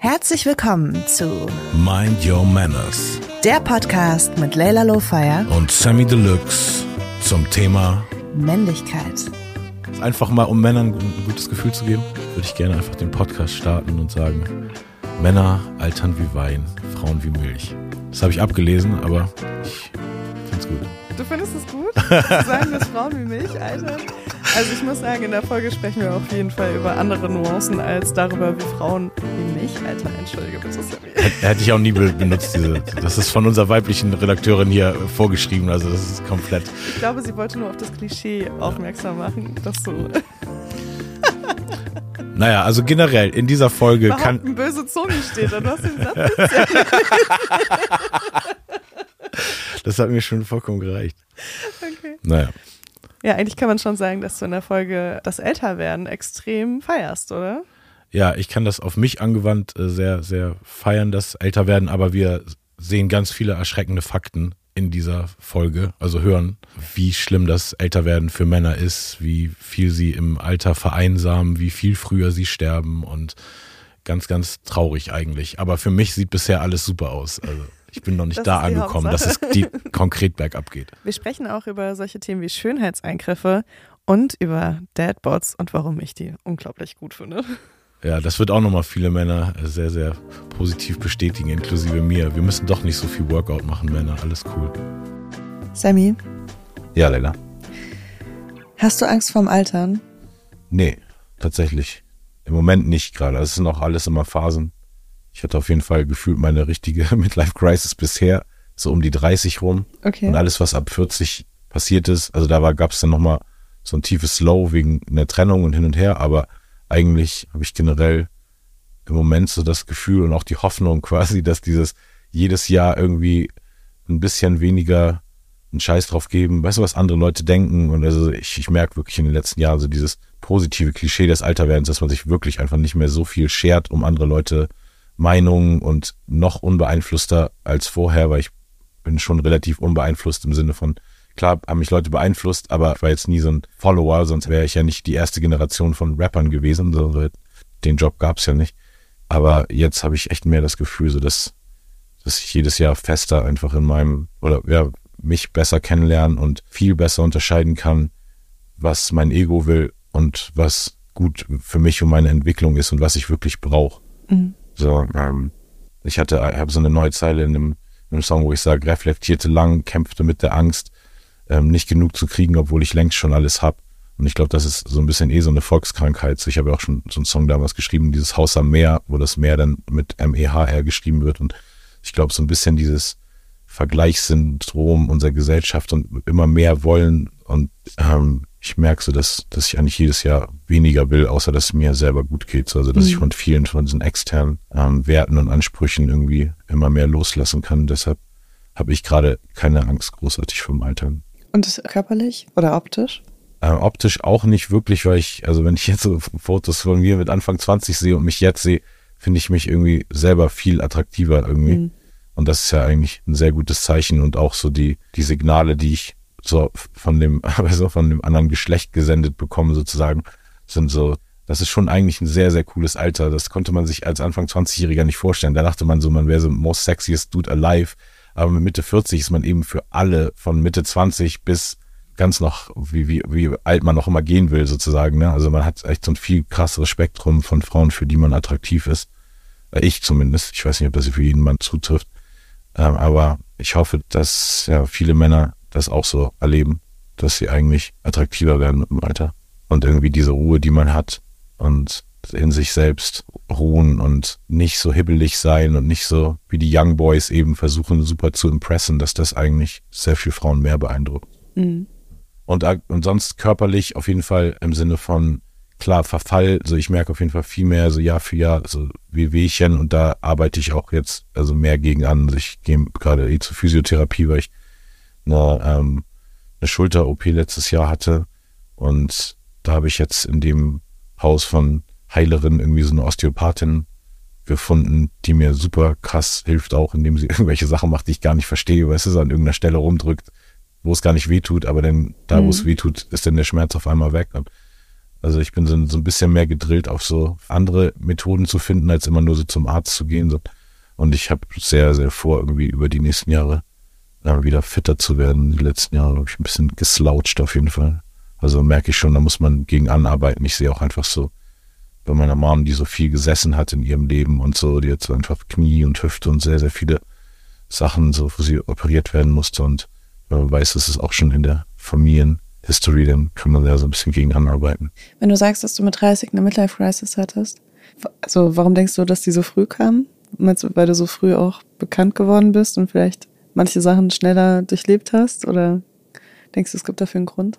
Herzlich willkommen zu Mind Your Manners der Podcast mit Leila Lowfire und Sammy Deluxe zum Thema Männlichkeit. einfach mal, um Männern ein gutes Gefühl zu geben, würde ich gerne einfach den Podcast starten und sagen, Männer altern wie Wein, Frauen wie Milch. Das habe ich abgelesen, aber ich finde es gut. Du findest es gut? Zu sagen, dass Frauen wie Milch altern? Also ich muss sagen, in der Folge sprechen wir auf jeden Fall über andere Nuancen als darüber, wie Frauen wie Milch altern. Entschuldige bitte. Hätte ich auch nie be- benutzt, diese. Das ist von unserer weiblichen Redakteurin hier vorgeschrieben, also das ist komplett. Ich glaube, sie wollte nur auf das Klischee aufmerksam machen, dass so Naja, also generell in dieser Folge kann. behaupten böse Zunge steht. Du hast den Satz Das hat mir schon vollkommen gereicht. okay. Naja. Ja, eigentlich kann man schon sagen, dass du in der Folge das Älterwerden extrem feierst, oder? Ja, ich kann das auf mich angewandt äh, sehr, sehr feiern, das Älterwerden, aber wir sehen ganz viele erschreckende Fakten in dieser Folge, also hören, wie schlimm das Älterwerden für Männer ist, wie viel sie im Alter vereinsamen, wie viel früher sie sterben und ganz, ganz traurig eigentlich. Aber für mich sieht bisher alles super aus. Also ich bin noch nicht Das da angekommen, dass es die konkret bergab geht. Wir sprechen auch über solche Themen wie Schönheitseingriffe und über Dadbots und warum ich die unglaublich gut finde. Ja, das wird auch nochmal viele Männer sehr, sehr positiv bestätigen, inklusive mir. Wir müssen doch nicht so viel Workout machen, Männer. Alles cool. Sammy, Ja, Leila. hast du Angst vorm Altern? Nee, tatsächlich. Im Moment nicht gerade. Es sind auch alles immer Phasen. Ich hatte auf jeden Fall gefühlt meine richtige Midlife-Crisis bisher, so um die 30 rum. Okay. Und alles, was ab 40 passiert ist, also da gab es dann nochmal so ein tiefes Low wegen einer Trennung und hin und her, aber eigentlich habe ich generell im Moment so das Gefühl und auch die Hoffnung quasi, dass dieses jedes Jahr irgendwie ein bisschen weniger einen Scheiß drauf geben, weißt du, was andere Leute denken und also ich, ich merke wirklich in den letzten Jahren so dieses positive Klischee des Alterwerdens, dass man sich wirklich einfach nicht mehr so viel schert um andere Leute Meinungen und noch unbeeinflusster als vorher, weil ich bin schon relativ unbeeinflusst im Sinne von, klar haben mich Leute beeinflusst, aber ich war jetzt nie so ein Follower, sonst wäre ich ja nicht die erste Generation von Rappern gewesen, so, den Job gab's ja nicht. Aber jetzt habe ich echt mehr das Gefühl, so dass, dass ich jedes Jahr fester einfach in meinem, oder ja, mich besser kennenlernen und viel besser unterscheiden kann, was mein Ego will und was gut für mich und meine Entwicklung ist und was ich wirklich brauche. Mhm. So, ähm, ich hatte, habe so eine neue Zeile in einem, in einem Song, wo ich sage, reflektierte lang, kämpfte mit der Angst, ähm, nicht genug zu kriegen, obwohl ich längst schon alles hab. Und ich glaube, das ist so ein bisschen eh so eine Volkskrankheit. Ich habe ja auch schon so einen Song damals geschrieben, dieses Haus am Meer, wo das Meer dann mit M-E-H-R geschrieben wird. Und ich glaube, so ein bisschen dieses Vergleichssyndrom unserer Gesellschaft und immer mehr wollen. Und ähm, ich merke so, dass, dass ich eigentlich jedes Jahr weniger will, außer dass es mir selber gut geht. So, Also, dass ich von vielen von diesen externen ähm, Werten und Ansprüchen irgendwie immer mehr loslassen kann. Deshalb habe ich gerade keine Angst großartig vom Altern. Und körperlich oder optisch? Äh, optisch auch nicht wirklich, weil ich, also wenn ich jetzt so Fotos von mir mit Anfang 20 sehe und mich jetzt sehe, finde ich mich irgendwie selber viel attraktiver irgendwie. Mhm. Und das ist ja eigentlich ein sehr gutes Zeichen und auch so die, die Signale, die ich so von dem, also von dem anderen Geschlecht gesendet bekomme sozusagen, sind so, das ist schon eigentlich ein sehr, sehr cooles Alter. Das konnte man sich als Anfang 20-Jähriger nicht vorstellen. Da dachte man so, man wäre so most sexiest dude alive. Aber mit Mitte 40 ist man eben für alle von Mitte 20 bis ganz noch, wie, wie, wie alt man noch immer gehen will, sozusagen. Ne? Also man hat echt so ein viel krasseres Spektrum von Frauen, für die man attraktiv ist. Äh, Ich zumindest. Ich weiß nicht, ob das für jeden Mann zutrifft. Ähm, aber ich hoffe, dass ja viele Männer das auch so erleben, dass sie eigentlich attraktiver werden im Alter. Und irgendwie diese Ruhe, die man hat und in sich selbst ruhen und nicht so hibbelig sein und nicht so wie die Young Boys eben versuchen, super zu impressen, dass das eigentlich sehr viel Frauen mehr beeindruckt. Mhm. Und, und sonst körperlich auf jeden Fall im Sinne von, klar, Verfall, also ich merke auf jeden Fall viel mehr, so Jahr für Jahr, so wie Wehchen und da arbeite ich auch jetzt also mehr gegen an. Also ich gehe gerade eh zur Physiotherapie, weil ich eine, ähm, eine Schulter-OP letztes Jahr hatte und da habe ich jetzt in dem Haus von Heilerin irgendwie so eine Osteopathin gefunden, die mir super krass hilft, auch indem sie irgendwelche Sachen macht, die ich gar nicht verstehe, weil es an irgendeiner Stelle rumdrückt, wo es gar nicht wehtut, aber dann da, wo es wehtut, ist dann der Schmerz auf einmal weg. Und Also ich bin so, so ein bisschen mehr gedrillt auf so andere Methoden zu finden, als immer nur so zum Arzt zu gehen. Und ich habe sehr, sehr vor, irgendwie über die nächsten Jahre wieder fitter zu werden. Die letzten Jahre habe ich ein bisschen gesloucht auf jeden Fall. Also merke ich schon, da muss man gegen anarbeiten. Ich sehe auch einfach so bei meiner Mom, die so viel gesessen hat in ihrem Leben und so, die so einfach Knie und Hüfte und sehr, sehr viele Sachen, so wo sie operiert werden musste. Und wenn man weiß, das ist auch schon in der Familienhistory, dann kann man da so ein bisschen gegen anarbeiten. Wenn du sagst, dass du mit 30 eine Midlife-Crisis hattest, also warum denkst du, dass die so früh kam? Weil du so früh auch bekannt geworden bist und vielleicht manche Sachen schneller durchlebt hast? Oder denkst du, es gibt dafür einen Grund?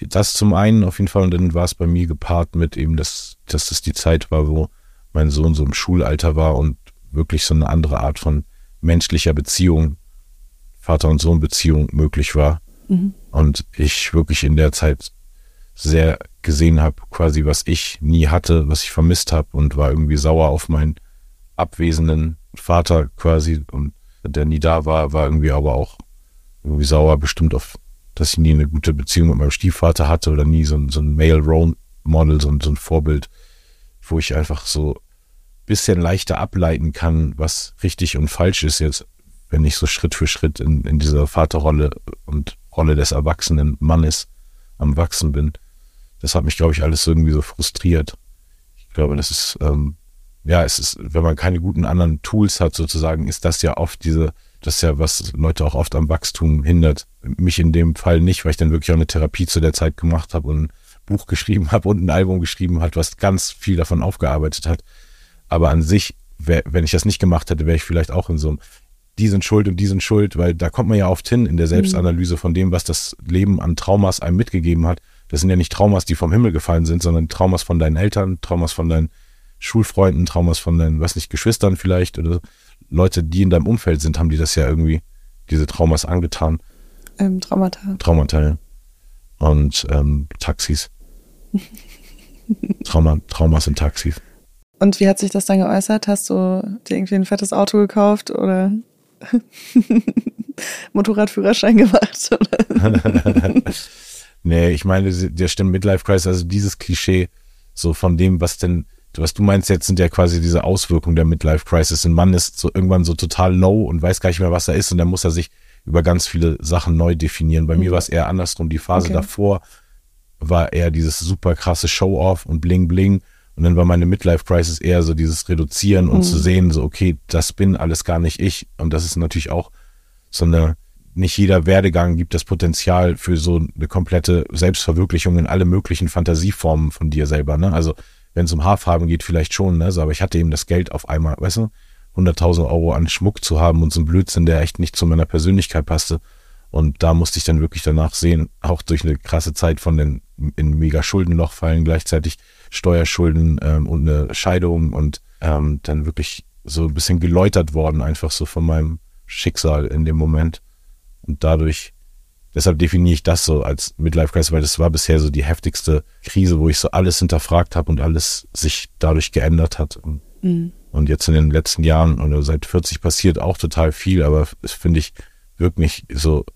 Das zum einen auf jeden Fall und dann war es bei mir gepaart mit eben, dass, dass das die Zeit war, wo mein Sohn so im Schulalter war und wirklich so eine andere Art von menschlicher Beziehung, Vater- und Sohn-Beziehung möglich war. Mhm. Und ich wirklich in der Zeit sehr gesehen habe, quasi was ich nie hatte, was ich vermisst habe und war irgendwie sauer auf meinen abwesenden Vater quasi und der nie da war, war irgendwie aber auch irgendwie sauer bestimmt auf dass ich nie eine gute Beziehung mit meinem Stiefvater hatte oder nie so ein, so ein Male Role Model, so ein, so ein Vorbild, wo ich einfach so bisschen leichter ableiten kann, was richtig und falsch ist jetzt, wenn ich so Schritt für Schritt in, in dieser Vaterrolle und Rolle des erwachsenen Mannes am Wachsen bin. Das hat mich, glaube ich, alles irgendwie so frustriert. Ich glaube, das ist, ähm, ja, es ist, wenn man keine guten anderen Tools hat, sozusagen, ist das ja oft diese das ist ja, was Leute auch oft am Wachstum hindert. Mich in dem Fall nicht, weil ich dann wirklich auch eine Therapie zu der Zeit gemacht habe und ein Buch geschrieben habe und ein Album geschrieben hat, was ganz viel davon aufgearbeitet hat. Aber an sich, wär, wenn ich das nicht gemacht hätte, wäre ich vielleicht auch in so einem, die sind schuld und die sind schuld, weil da kommt man ja oft hin in der Selbstanalyse von dem, was das Leben an Traumas einem mitgegeben hat. Das sind ja nicht Traumas, die vom Himmel gefallen sind, sondern Traumas von deinen Eltern, Traumas von deinen Schulfreunden, Traumas von deinen, was nicht, Geschwistern vielleicht oder Leute, die in deinem Umfeld sind, haben die das ja irgendwie, diese Traumas angetan. Ähm, Traumata. Traumata, ja. Und ähm, Taxis. Trauma, Traumas in Taxis. Und wie hat sich das dann geäußert? Hast du dir irgendwie ein fettes Auto gekauft oder Motorradführerschein gemacht? nee, ich meine, der stimmt Midlife Crisis, also dieses Klischee so von dem, was denn was du meinst jetzt sind ja quasi diese Auswirkungen der Midlife Crisis. Ein Mann ist so irgendwann so total low und weiß gar nicht mehr, was er ist und dann muss er sich über ganz viele Sachen neu definieren. Bei mhm. mir war es eher andersrum. Die Phase okay. davor war eher dieses super krasse Show-off und bling bling. Und dann war meine Midlife Crisis eher so dieses Reduzieren und mhm. zu sehen, so, okay, das bin alles gar nicht ich. Und das ist natürlich auch so eine, nicht jeder Werdegang gibt das Potenzial für so eine komplette Selbstverwirklichung in alle möglichen Fantasieformen von dir selber. Ne? Also wenn es um Haarfarben geht, vielleicht schon, ne? So, aber ich hatte eben das Geld auf einmal, weißt du, 100.000 Euro an Schmuck zu haben und so ein Blödsinn, der echt nicht zu meiner Persönlichkeit passte. Und da musste ich dann wirklich danach sehen, auch durch eine krasse Zeit von den in mega Schuldenloch fallen, gleichzeitig Steuerschulden ähm, und eine Scheidung und ähm, dann wirklich so ein bisschen geläutert worden, einfach so von meinem Schicksal in dem Moment. Und dadurch Deshalb definiere ich das so als Midlife Crisis, weil das war bisher so die heftigste Krise, wo ich so alles hinterfragt habe und alles sich dadurch geändert hat. Und, mhm. und jetzt in den letzten Jahren oder seit 40 passiert auch total viel, aber es finde ich wirkt nicht so,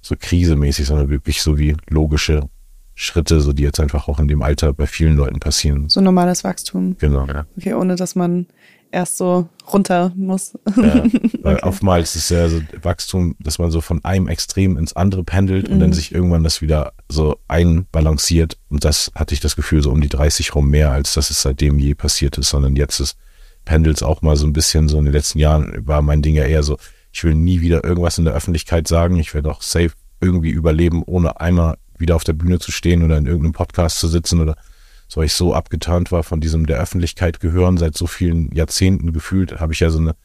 so krisemäßig, sondern wirklich so wie logische Schritte, so die jetzt einfach auch in dem Alter bei vielen Leuten passieren. So normales Wachstum. Genau, ja. Okay, ohne dass man erst so runter muss. Ja, weil okay. oftmals ist ja so Wachstum, dass man so von einem Extrem ins andere pendelt und dann mhm. sich irgendwann das wieder so einbalanciert. Und das hatte ich das Gefühl so um die 30 rum mehr, als dass es seitdem je passiert ist, sondern jetzt ist Pendels auch mal so ein bisschen so in den letzten Jahren war mein Ding ja eher so, ich will nie wieder irgendwas in der Öffentlichkeit sagen. Ich werde auch safe irgendwie überleben, ohne einmal wieder auf der Bühne zu stehen oder in irgendeinem Podcast zu sitzen oder so weil ich so abgeturnt war von diesem der Öffentlichkeit gehören, seit so vielen Jahrzehnten gefühlt, habe ich ja so eine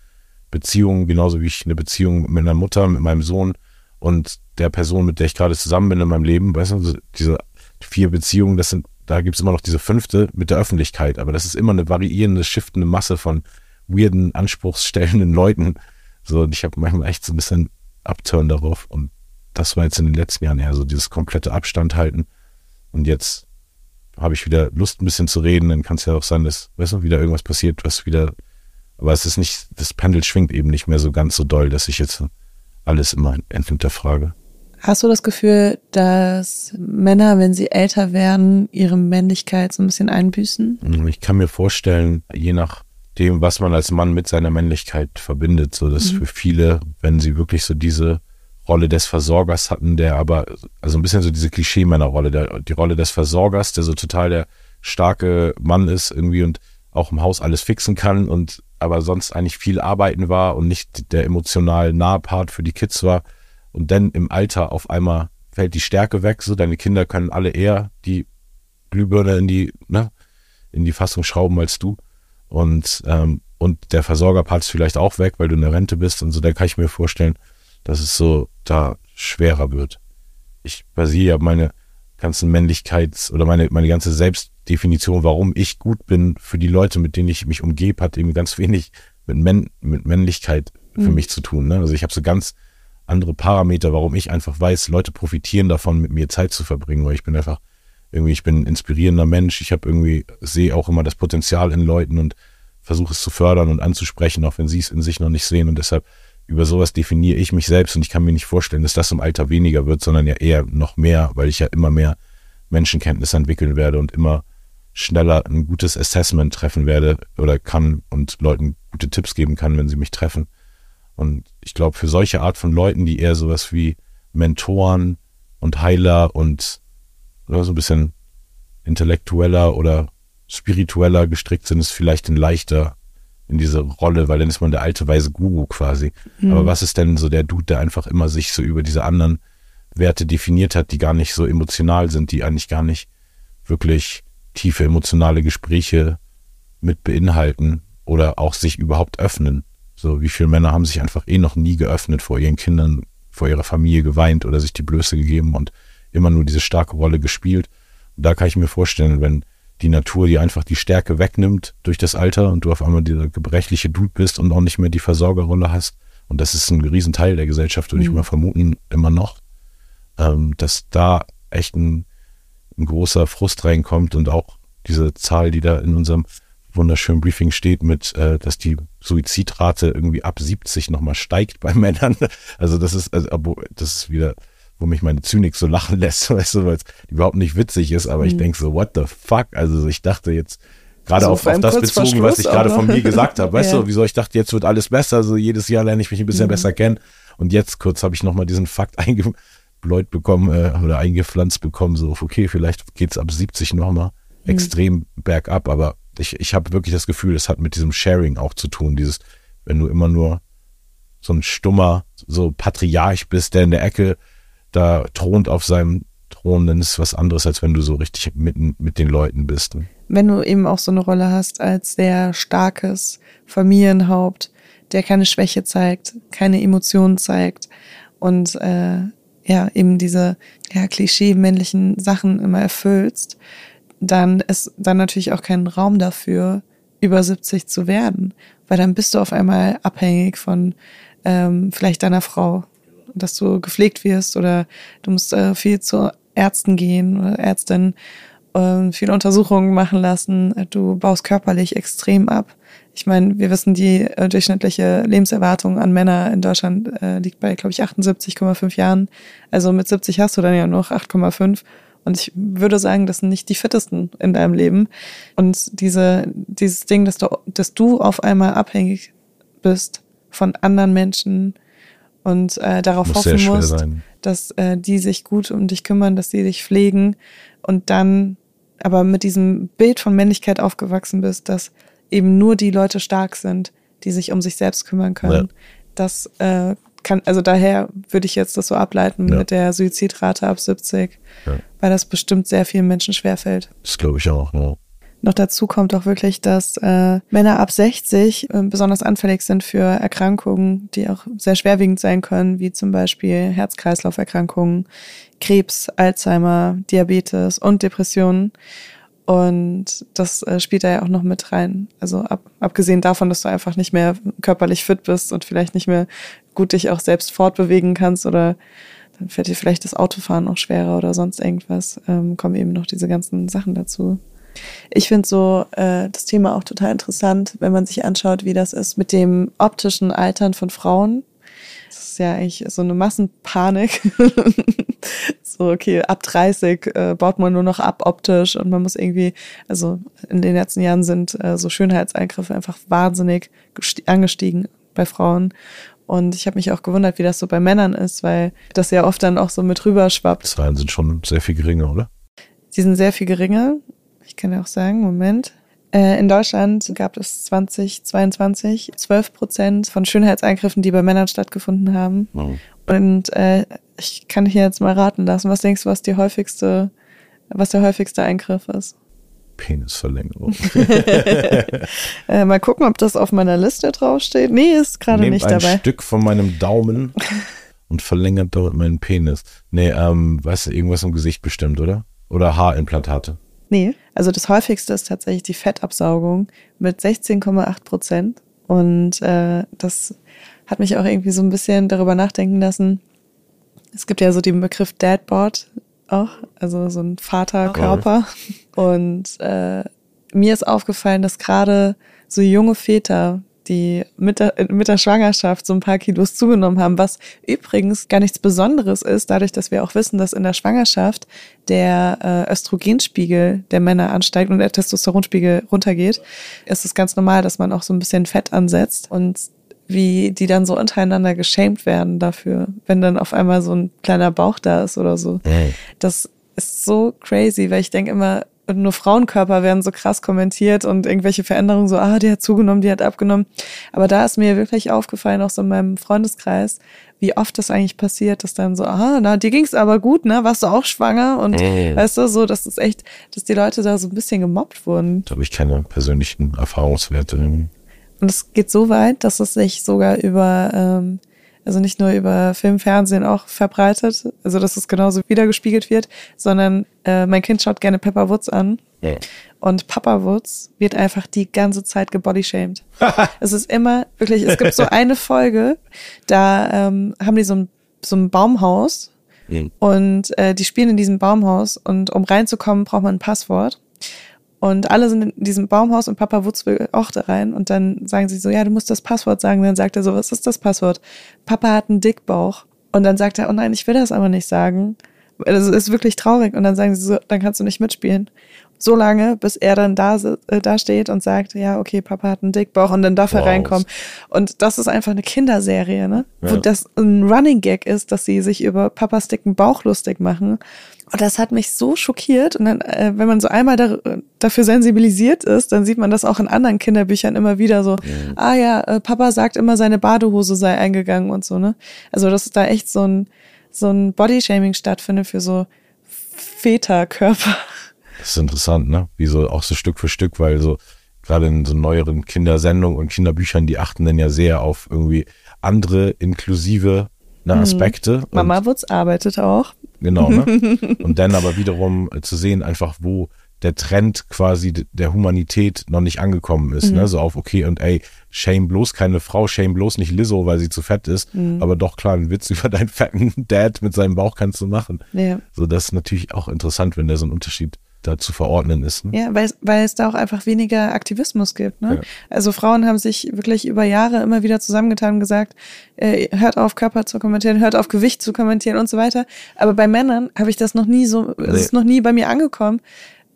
Beziehung, genauso wie ich eine Beziehung mit meiner Mutter, mit meinem Sohn und der Person, mit der ich gerade zusammen bin in meinem Leben, weißt du, diese vier Beziehungen, das sind, da gibt's immer noch diese fünfte mit der Öffentlichkeit, aber das ist immer eine variierende, shiftende Masse von weirden, anspruchsstellenden Leuten. So, und ich habe manchmal echt so ein bisschen Upturn darauf und das war jetzt in den letzten Jahren eher so dieses komplette Abstand halten. Und jetzt habe ich wieder Lust, ein bisschen zu reden, dann kann es ja auch sein, dass, weißt du, wieder irgendwas passiert, was wieder, aber es ist nicht, das Pendel schwingt eben nicht mehr so ganz so doll, dass ich jetzt alles immer hinterfrage. Hast du das Gefühl, dass Männer, wenn sie älter werden, ihre Männlichkeit so ein bisschen einbüßen? Ich kann mir vorstellen, je nachdem, was man als Mann mit seiner Männlichkeit verbindet, so dass mhm. für viele, wenn sie wirklich so diese Rolle des Versorgers hatten, der aber, also ein bisschen so diese Klischee-Männerrolle, die Rolle des Versorgers, der so total der starke Mann ist irgendwie und auch im Haus alles fixen kann und aber sonst eigentlich viel arbeiten war und nicht der emotional nahe Part für die Kids war. Und dann im Alter auf einmal fällt die Stärke weg, so deine Kinder können alle eher die Glühbirne in die, ne, in die Fassung schrauben als du. Und ähm, und der Versorgerpart ist vielleicht auch weg, weil du in der Rente bist und so, da kann ich mir vorstellen, dass es so da schwerer wird. Ich basiere ja meine ganzen Männlichkeits- oder meine, meine ganze Selbstdefinition, warum ich gut bin für die Leute, mit denen ich mich umgebe, hat eben ganz wenig mit, Männ mit Männlichkeit für mhm. mich zu tun. Ne? Also ich habe so ganz andere Parameter, warum ich einfach weiß, Leute profitieren davon, mit mir Zeit zu verbringen, weil ich bin einfach irgendwie, ich bin ein inspirierender Mensch, ich habe irgendwie, sehe auch immer das Potenzial in Leuten und versuche es zu fördern und anzusprechen, auch wenn sie es in sich noch nicht sehen und deshalb über sowas definiere ich mich selbst und ich kann mir nicht vorstellen, dass das im Alter weniger wird, sondern ja eher noch mehr, weil ich ja immer mehr Menschenkenntnis entwickeln werde und immer schneller ein gutes Assessment treffen werde oder kann und Leuten gute Tipps geben kann, wenn sie mich treffen. Und ich glaube, für solche Art von Leuten, die eher sowas wie Mentoren und Heiler und oder so ein bisschen intellektueller oder spiritueller gestrickt sind, ist vielleicht ein leichter in diese Rolle, weil dann ist man der alte weise Guru quasi. Mhm. Aber was ist denn so der Dude, der einfach immer sich so über diese anderen Werte definiert hat, die gar nicht so emotional sind, die eigentlich gar nicht wirklich tiefe emotionale Gespräche mit beinhalten oder auch sich überhaupt öffnen. So, wie viele Männer haben sich einfach eh noch nie geöffnet vor ihren Kindern, vor ihrer Familie geweint oder sich die Blöße gegeben und immer nur diese starke Rolle gespielt. Und da kann ich mir vorstellen, wenn die Natur dir einfach die Stärke wegnimmt durch das Alter und du auf einmal dieser gebrechliche Dude bist und auch nicht mehr die Versorgerrolle hast. Und das ist ein Riesenteil der Gesellschaft, würde mhm. ich mal vermuten, immer noch, ähm, dass da echt ein, ein großer Frust reinkommt und auch diese Zahl, die da in unserem wunderschönen Briefing steht mit, äh, dass die Suizidrate irgendwie ab 70 nochmal steigt bei Männern. Also das ist, also, das ist wieder, wo mich meine Zynik so lachen lässt, weißt du, weil es überhaupt nicht witzig ist, aber mhm. ich denke so, what the fuck? Also ich dachte jetzt, gerade so auf, auf das bezogen, was ich gerade von mir gesagt habe, weißt ja. du, wieso ich dachte, jetzt wird alles besser, so jedes Jahr lerne ich mich ein bisschen mhm. besser kennen. Und jetzt kurz habe ich nochmal diesen Fakt eingebläut bekommen äh, oder eingepflanzt bekommen, so, okay, vielleicht geht's ab 70 nochmal mhm. extrem bergab, aber ich, ich habe wirklich das Gefühl, es hat mit diesem Sharing auch zu tun, dieses, wenn du immer nur so ein stummer, so Patriarch bist, der in der Ecke da thront auf seinem Thron, dann ist es was anderes, als wenn du so richtig mitten mit den Leuten bist. Wenn du eben auch so eine Rolle hast als sehr starkes Familienhaupt, der keine Schwäche zeigt, keine Emotionen zeigt und äh, ja, eben diese ja, klischee-männlichen Sachen immer erfüllst, dann ist dann natürlich auch kein Raum dafür, über 70 zu werden, weil dann bist du auf einmal abhängig von ähm, vielleicht deiner Frau, dass du gepflegt wirst oder du musst äh, viel zu Ärzten gehen oder Ärztin, äh, viele Untersuchungen machen lassen. Du baust körperlich extrem ab. Ich meine, wir wissen, die äh, durchschnittliche Lebenserwartung an Männer in Deutschland äh, liegt bei, glaube ich, 78,5 Jahren. Also mit 70 hast du dann ja noch 8,5. Und ich würde sagen, das sind nicht die fittesten in deinem Leben. Und diese, dieses Ding, dass du, dass du auf einmal abhängig bist von anderen Menschen, und äh, darauf Muss hoffen musst, sein. dass äh, die sich gut um dich kümmern, dass sie dich pflegen und dann aber mit diesem Bild von Männlichkeit aufgewachsen bist, dass eben nur die Leute stark sind, die sich um sich selbst kümmern können. Ja. Das äh, kann, also daher würde ich jetzt das so ableiten ja. mit der Suizidrate ab 70, ja. weil das bestimmt sehr vielen Menschen schwerfällt. Das glaube ich auch. Ja. Noch dazu kommt auch wirklich, dass äh, Männer ab 60 äh, besonders anfällig sind für Erkrankungen, die auch sehr schwerwiegend sein können, wie zum Beispiel Herz-Kreislauf-Erkrankungen, Krebs, Alzheimer, Diabetes und Depressionen. Und das äh, spielt da ja auch noch mit rein. Also ab, abgesehen davon, dass du einfach nicht mehr körperlich fit bist und vielleicht nicht mehr gut dich auch selbst fortbewegen kannst oder dann fällt dir vielleicht das Autofahren auch schwerer oder sonst irgendwas, ähm, kommen eben noch diese ganzen Sachen dazu. Ich finde so äh, das Thema auch total interessant, wenn man sich anschaut, wie das ist mit dem optischen Altern von Frauen. Das ist ja eigentlich so eine Massenpanik. so, okay, ab 30 äh, baut man nur noch ab optisch und man muss irgendwie, also in den letzten Jahren sind äh, so Schönheitseingriffe einfach wahnsinnig angestiegen bei Frauen. Und ich habe mich auch gewundert, wie das so bei Männern ist, weil das ja oft dann auch so mit rüber schwappt. Zahlen sind schon sehr viel geringer, oder? Die sind sehr viel geringer. Ich kann ja auch sagen, Moment. Äh, in Deutschland gab es 2022 12 Prozent von Schönheitseingriffen, die bei Männern stattgefunden haben. Oh. Und äh, ich kann hier jetzt mal raten lassen. Was denkst du, was die häufigste, was der häufigste Eingriff ist? Penisverlängerung. äh, mal gucken, ob das auf meiner Liste draufsteht. Nee, ist gerade nicht dabei. ein Stück von meinem Daumen und verlängert dort meinen Penis. Nee, ähm, weißt du, irgendwas im Gesicht bestimmt, oder? Oder Haarimplantate. Nee, also das häufigste ist tatsächlich die Fettabsaugung mit 16,8 Prozent. Und äh, das hat mich auch irgendwie so ein bisschen darüber nachdenken lassen. Es gibt ja so den Begriff Dadboard auch, also so ein Vaterkörper. Oh. Und äh, mir ist aufgefallen, dass gerade so junge Väter die mit der, mit der Schwangerschaft so ein paar Kilos zugenommen haben, was übrigens gar nichts Besonderes ist, dadurch, dass wir auch wissen, dass in der Schwangerschaft der äh, Östrogenspiegel der Männer ansteigt und der Testosteronspiegel runtergeht, ist es ganz normal, dass man auch so ein bisschen Fett ansetzt und wie die dann so untereinander geschämt werden dafür, wenn dann auf einmal so ein kleiner Bauch da ist oder so. Das ist so crazy, weil ich denke immer, nur Frauenkörper werden so krass kommentiert und irgendwelche Veränderungen so, ah, die hat zugenommen, die hat abgenommen. Aber da ist mir wirklich aufgefallen, auch so in meinem Freundeskreis, wie oft das eigentlich passiert, dass dann so, ah, na, dir ging's aber gut, ne? Warst du auch schwanger? Und äh. weißt du, so, dass es echt, dass die Leute da so ein bisschen gemobbt wurden. Da habe ich keine persönlichen Erfahrungswerte. Und es geht so weit, dass es sich sogar über ähm, also nicht nur über Film, Fernsehen auch verbreitet, also dass es genauso wiedergespiegelt wird, sondern äh, mein Kind schaut gerne Pepper Woods an. Ja. Und Papa Woods wird einfach die ganze Zeit gebodyshamed. es ist immer wirklich, es gibt so eine Folge, da ähm, haben die so ein, so ein Baumhaus mhm. und äh, die spielen in diesem Baumhaus und um reinzukommen, braucht man ein Passwort. Und alle sind in diesem Baumhaus und Papa Wutz will auch da rein. Und dann sagen sie so, ja, du musst das Passwort sagen. Und dann sagt er so, was ist das Passwort? Papa hat einen Dickbauch. Und dann sagt er, oh nein, ich will das aber nicht sagen. Das ist wirklich traurig. Und dann sagen sie so, dann kannst du nicht mitspielen. So lange, bis er dann da, äh, da steht und sagt, ja, okay, Papa hat einen Dickbauch und dann darf wow. er reinkommen. Und das ist einfach eine Kinderserie, ne? Ja. Wo das ein Running Gag ist, dass sie sich über Papas dicken Bauch lustig machen. Und das hat mich so schockiert. Und dann, äh, wenn man so einmal da, dafür sensibilisiert ist, dann sieht man das auch in anderen Kinderbüchern immer wieder so, ja. ah ja, äh, Papa sagt immer, seine Badehose sei eingegangen und so, ne? Also, dass da echt so ein, so ein Bodyshaming stattfindet für so Väterkörper. Das ist interessant, ne? Wie so auch so Stück für Stück, weil so gerade in so neueren Kindersendungen und Kinderbüchern, die achten dann ja sehr auf irgendwie andere inklusive ne. Aspekte. Mama Wutz arbeitet auch. Genau, ne? Und dann aber wiederum zu sehen, einfach wo der Trend quasi der Humanität noch nicht angekommen ist. Ne? Mhm. Ne? So auf, okay, und ey, shame bloß keine Frau, shame bloß nicht Lizzo, weil sie zu fett ist. Mhm. Aber doch klar, einen Witz über deinen fetten Dad mit seinem Bauch kannst du machen. Ja. So, das ist natürlich auch interessant, wenn der so einen Unterschied da zu verordnen ist. Ne? Ja, weil, weil es da auch einfach weniger Aktivismus gibt. Ne? Ja. Also Frauen haben sich wirklich über Jahre immer wieder zusammengetan und gesagt, äh, hört auf Körper zu kommentieren, hört auf Gewicht zu kommentieren und so weiter. Aber bei Männern habe ich das noch nie so, es nee. ist noch nie bei mir angekommen.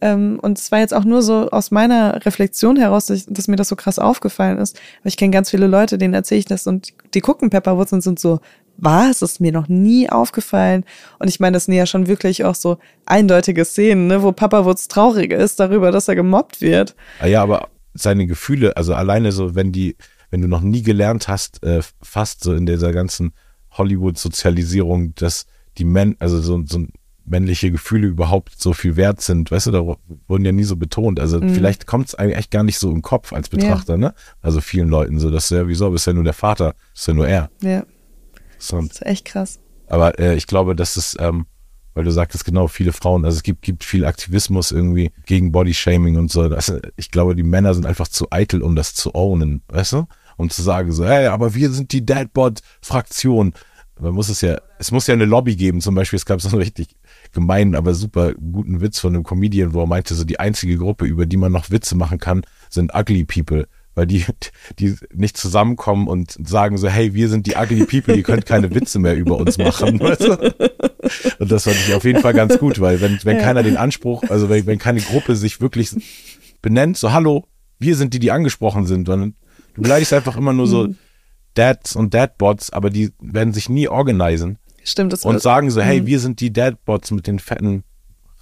Ähm, und es war jetzt auch nur so aus meiner Reflexion heraus, dass, ich, dass mir das so krass aufgefallen ist. Weil ich kenne ganz viele Leute, denen erzähle ich das und die gucken Pepperwoods und sind so, was? Ist mir noch nie aufgefallen. Und ich meine, das sind ja schon wirklich auch so eindeutige Szenen, ne, wo Papa Wutz traurig ist darüber, dass er gemobbt wird. Ah ja, aber seine Gefühle, also alleine so, wenn die, wenn du noch nie gelernt hast, äh, fast so in dieser ganzen Hollywood-Sozialisierung, dass die Män, also so, so männliche Gefühle überhaupt so viel wert sind, weißt du, da wurden ja nie so betont. Also mhm. vielleicht kommt es eigentlich echt gar nicht so im Kopf als Betrachter, ja. ne? Also vielen Leuten so, dass ja, wieso, bist ja nur der Vater, ist ja nur er. Ja. Interessant. Das ist echt krass. Aber äh, ich glaube, das ist, ähm, weil du sagtest genau, viele Frauen, also es gibt, gibt viel Aktivismus irgendwie gegen Bodyshaming und so. Das, ich glaube, die Männer sind einfach zu eitel, um das zu ownen, weißt du? Um zu sagen so, hey, aber wir sind die Deadbot-Fraktion. Man muss es ja, es muss ja eine Lobby geben, zum Beispiel, es gab so einen richtig gemeinen, aber super guten Witz von einem Comedian, wo er meinte, so die einzige Gruppe, über die man noch Witze machen kann, sind Ugly People weil die, die nicht zusammenkommen und sagen so, hey, wir sind die ugly people, ihr könnt keine Witze mehr über uns machen. Weißt du? Und das fand ich auf jeden Fall ganz gut, weil wenn, wenn ja. keiner den Anspruch, also wenn, wenn keine Gruppe sich wirklich benennt, so hallo, wir sind die, die angesprochen sind, sondern du beleidigst einfach immer nur so mhm. Dads und Dadbots, aber die werden sich nie organisieren. Stimmt, das Und sagen so, hey, mhm. wir sind die Dadbots mit den fetten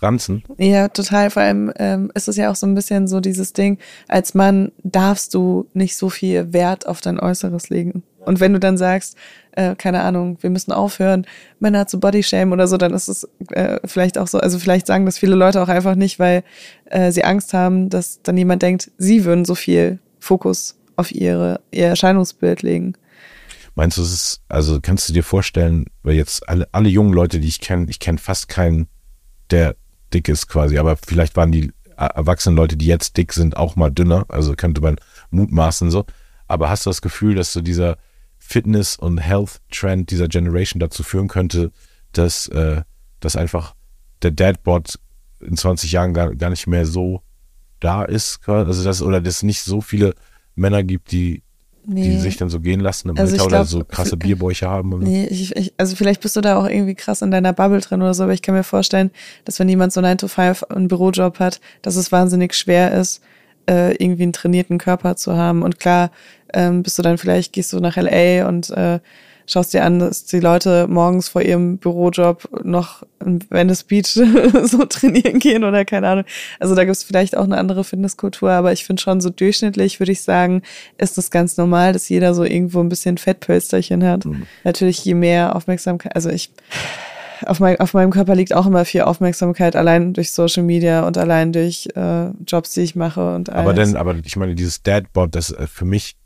Ranzen. Ja, total. Vor allem ähm, ist es ja auch so ein bisschen so dieses Ding, als Mann darfst du nicht so viel Wert auf dein Äußeres legen. Und wenn du dann sagst, äh, keine Ahnung, wir müssen aufhören, Männer zu Bodyshamen oder so, dann ist es äh, vielleicht auch so, also vielleicht sagen das viele Leute auch einfach nicht, weil äh, sie Angst haben, dass dann jemand denkt, sie würden so viel Fokus auf ihre, ihr Erscheinungsbild legen. Meinst du, es ist, also kannst du dir vorstellen, weil jetzt alle, alle jungen Leute, die ich kenne, ich kenne fast keinen, der dick ist quasi, aber vielleicht waren die erwachsenen Leute, die jetzt dick sind, auch mal dünner, also könnte man mutmaßen so. Aber hast du das Gefühl, dass so dieser Fitness- und Health-Trend dieser Generation dazu führen könnte, dass, äh, dass einfach der Dadbot in 20 Jahren gar, gar nicht mehr so da ist, also das, oder dass es nicht so viele Männer gibt, die nee. die sich dann so gehen lassen im also Alter glaub, oder so krasse Bierbäuche haben. Oder? Nee, ich, ich, also vielleicht bist du da auch irgendwie krass in deiner Bubble drin oder so, aber ich kann mir vorstellen, dass wenn jemand so 9 to 5 einen Bürojob hat, dass es wahnsinnig schwer ist, äh, irgendwie einen trainierten Körper zu haben. Und klar, ähm, bist du dann vielleicht, gehst du nach LA und äh, schaust dir an, dass die Leute morgens vor ihrem Bürojob noch in Venice Beach so trainieren gehen oder keine Ahnung. Also da gibt es vielleicht auch eine andere Fitnesskultur, aber ich finde schon so durchschnittlich, würde ich sagen, ist das ganz normal, dass jeder so irgendwo ein bisschen Fettpölsterchen hat. Mhm. Natürlich, je mehr Aufmerksamkeit, also ich auf, mein, auf meinem Körper liegt auch immer viel Aufmerksamkeit, allein durch Social Media und allein durch äh, Jobs, die ich mache und alles. Aber denn, aber ich meine, dieses Dadbot, das äh, für mich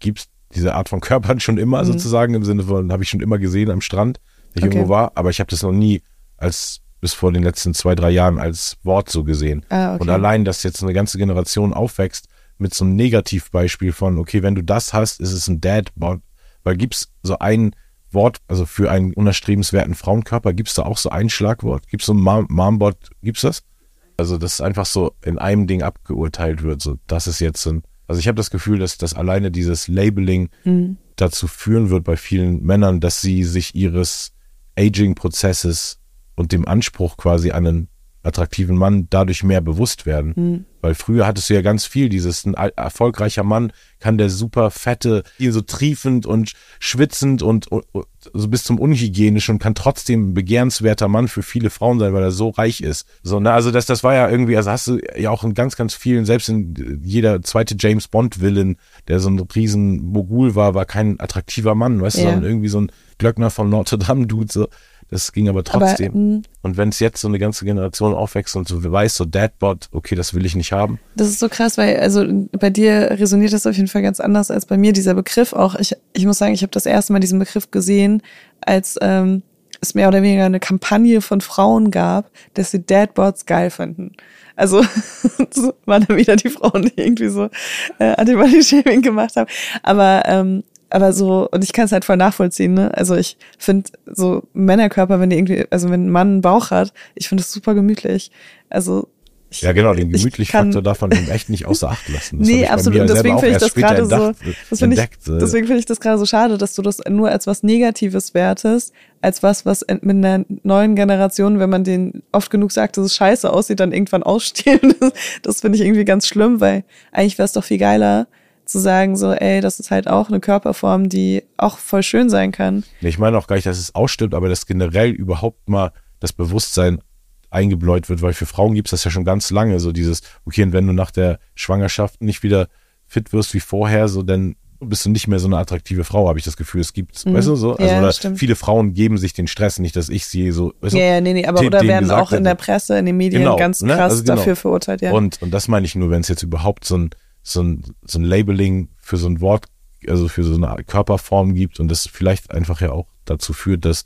gibt's diese Art von Körpern schon immer, mhm. sozusagen, im Sinne von, habe ich schon immer gesehen am Strand, wenn ich okay. irgendwo war, aber ich habe das noch nie als bis vor den letzten zwei, drei Jahren als Wort so gesehen. Ah, okay. Und allein, dass jetzt eine ganze Generation aufwächst mit so einem Negativbeispiel von, okay, wenn du das hast, ist es ein Dad-Bot. Weil gibt's so ein Wort, also für einen unerstrebenswerten Frauenkörper, gibt's da auch so ein Schlagwort? Gibt's so ein Mom-Bot, gibt's das? Also, dass einfach so in einem Ding abgeurteilt wird, so, das ist jetzt ein also ich habe das Gefühl, dass das alleine dieses Labeling mhm. dazu führen wird bei vielen Männern, dass sie sich ihres Aging-Prozesses und dem Anspruch quasi an einen attraktiven Mann dadurch mehr bewusst werden. Mhm. Weil früher hattest du ja ganz viel dieses, ein erfolgreicher Mann kann der super fette, so triefend und schwitzend und, und so bis zum unhygienisch und kann trotzdem ein begehrenswerter Mann für viele Frauen sein, weil er so reich ist. So, ne, also das, das war ja irgendwie, also hast du ja auch in ganz, ganz vielen, selbst in jeder zweite James Bond Villain, der so ein riesen Mogul war, war kein attraktiver Mann, weißt ja. du, sondern irgendwie so ein Glöckner von Notre Dame Dude, so. Das ging aber trotzdem. Aber, mm. und wenn es jetzt so eine ganze Generation aufwächst und so weiß, so Dadbot, okay, das will ich nicht haben. Das ist so krass, weil also bei dir resoniert das auf jeden Fall ganz anders als bei mir, dieser Begriff auch. Ich, ich muss sagen, ich habe das erste Mal diesen Begriff gesehen, als ähm, es mehr oder weniger eine Kampagne von Frauen gab, dass sie Dadbots geil finden. Also waren dann wieder die Frauen, die irgendwie so äh, Antibody-Shaming gemacht haben. Aber ähm, aber so, und ich kann es halt voll nachvollziehen, ne? Also ich finde so Männerkörper, wenn die irgendwie, also wenn ein Mann einen Bauch hat, ich finde das super gemütlich. Also ich, ja, genau, den Gemütlich-Faktor darf man eben echt nicht außer Acht lassen. Das nee, absolut. Deswegen finde ich das gerade so, das find ich, deswegen finde ich das gerade so schade, dass du das nur als was Negatives wertest, als was, was mit einer neuen Generation, wenn man den oft genug sagt, dass es scheiße aussieht, dann irgendwann ausstehlen. Das, das finde ich irgendwie ganz schlimm, weil eigentlich wäre es doch viel geiler, zu sagen, so, ey, das ist halt auch eine Körperform, die auch voll schön sein kann. Ich meine auch gar nicht, dass es ausstimmt, aber dass generell überhaupt mal das Bewusstsein eingebläut wird, weil für Frauen gibt es das ja schon ganz lange, so dieses, okay, und wenn du nach der Schwangerschaft nicht wieder fit wirst wie vorher, so dann bist du nicht mehr so eine attraktive Frau, habe ich das Gefühl. Es gibt, mhm. weißt du, so, also ja, viele Frauen geben sich den Stress, nicht, dass ich sie so, weißt ja, ja, nee, nee, aber oder werden auch in der Presse, in den Medien genau, ganz ne? krass also genau. dafür verurteilt, ja. Und, und das meine ich nur, wenn es jetzt überhaupt so ein, so ein, so ein Labeling für so ein Wort, also für so eine Körperform gibt und das vielleicht einfach ja auch dazu führt, dass,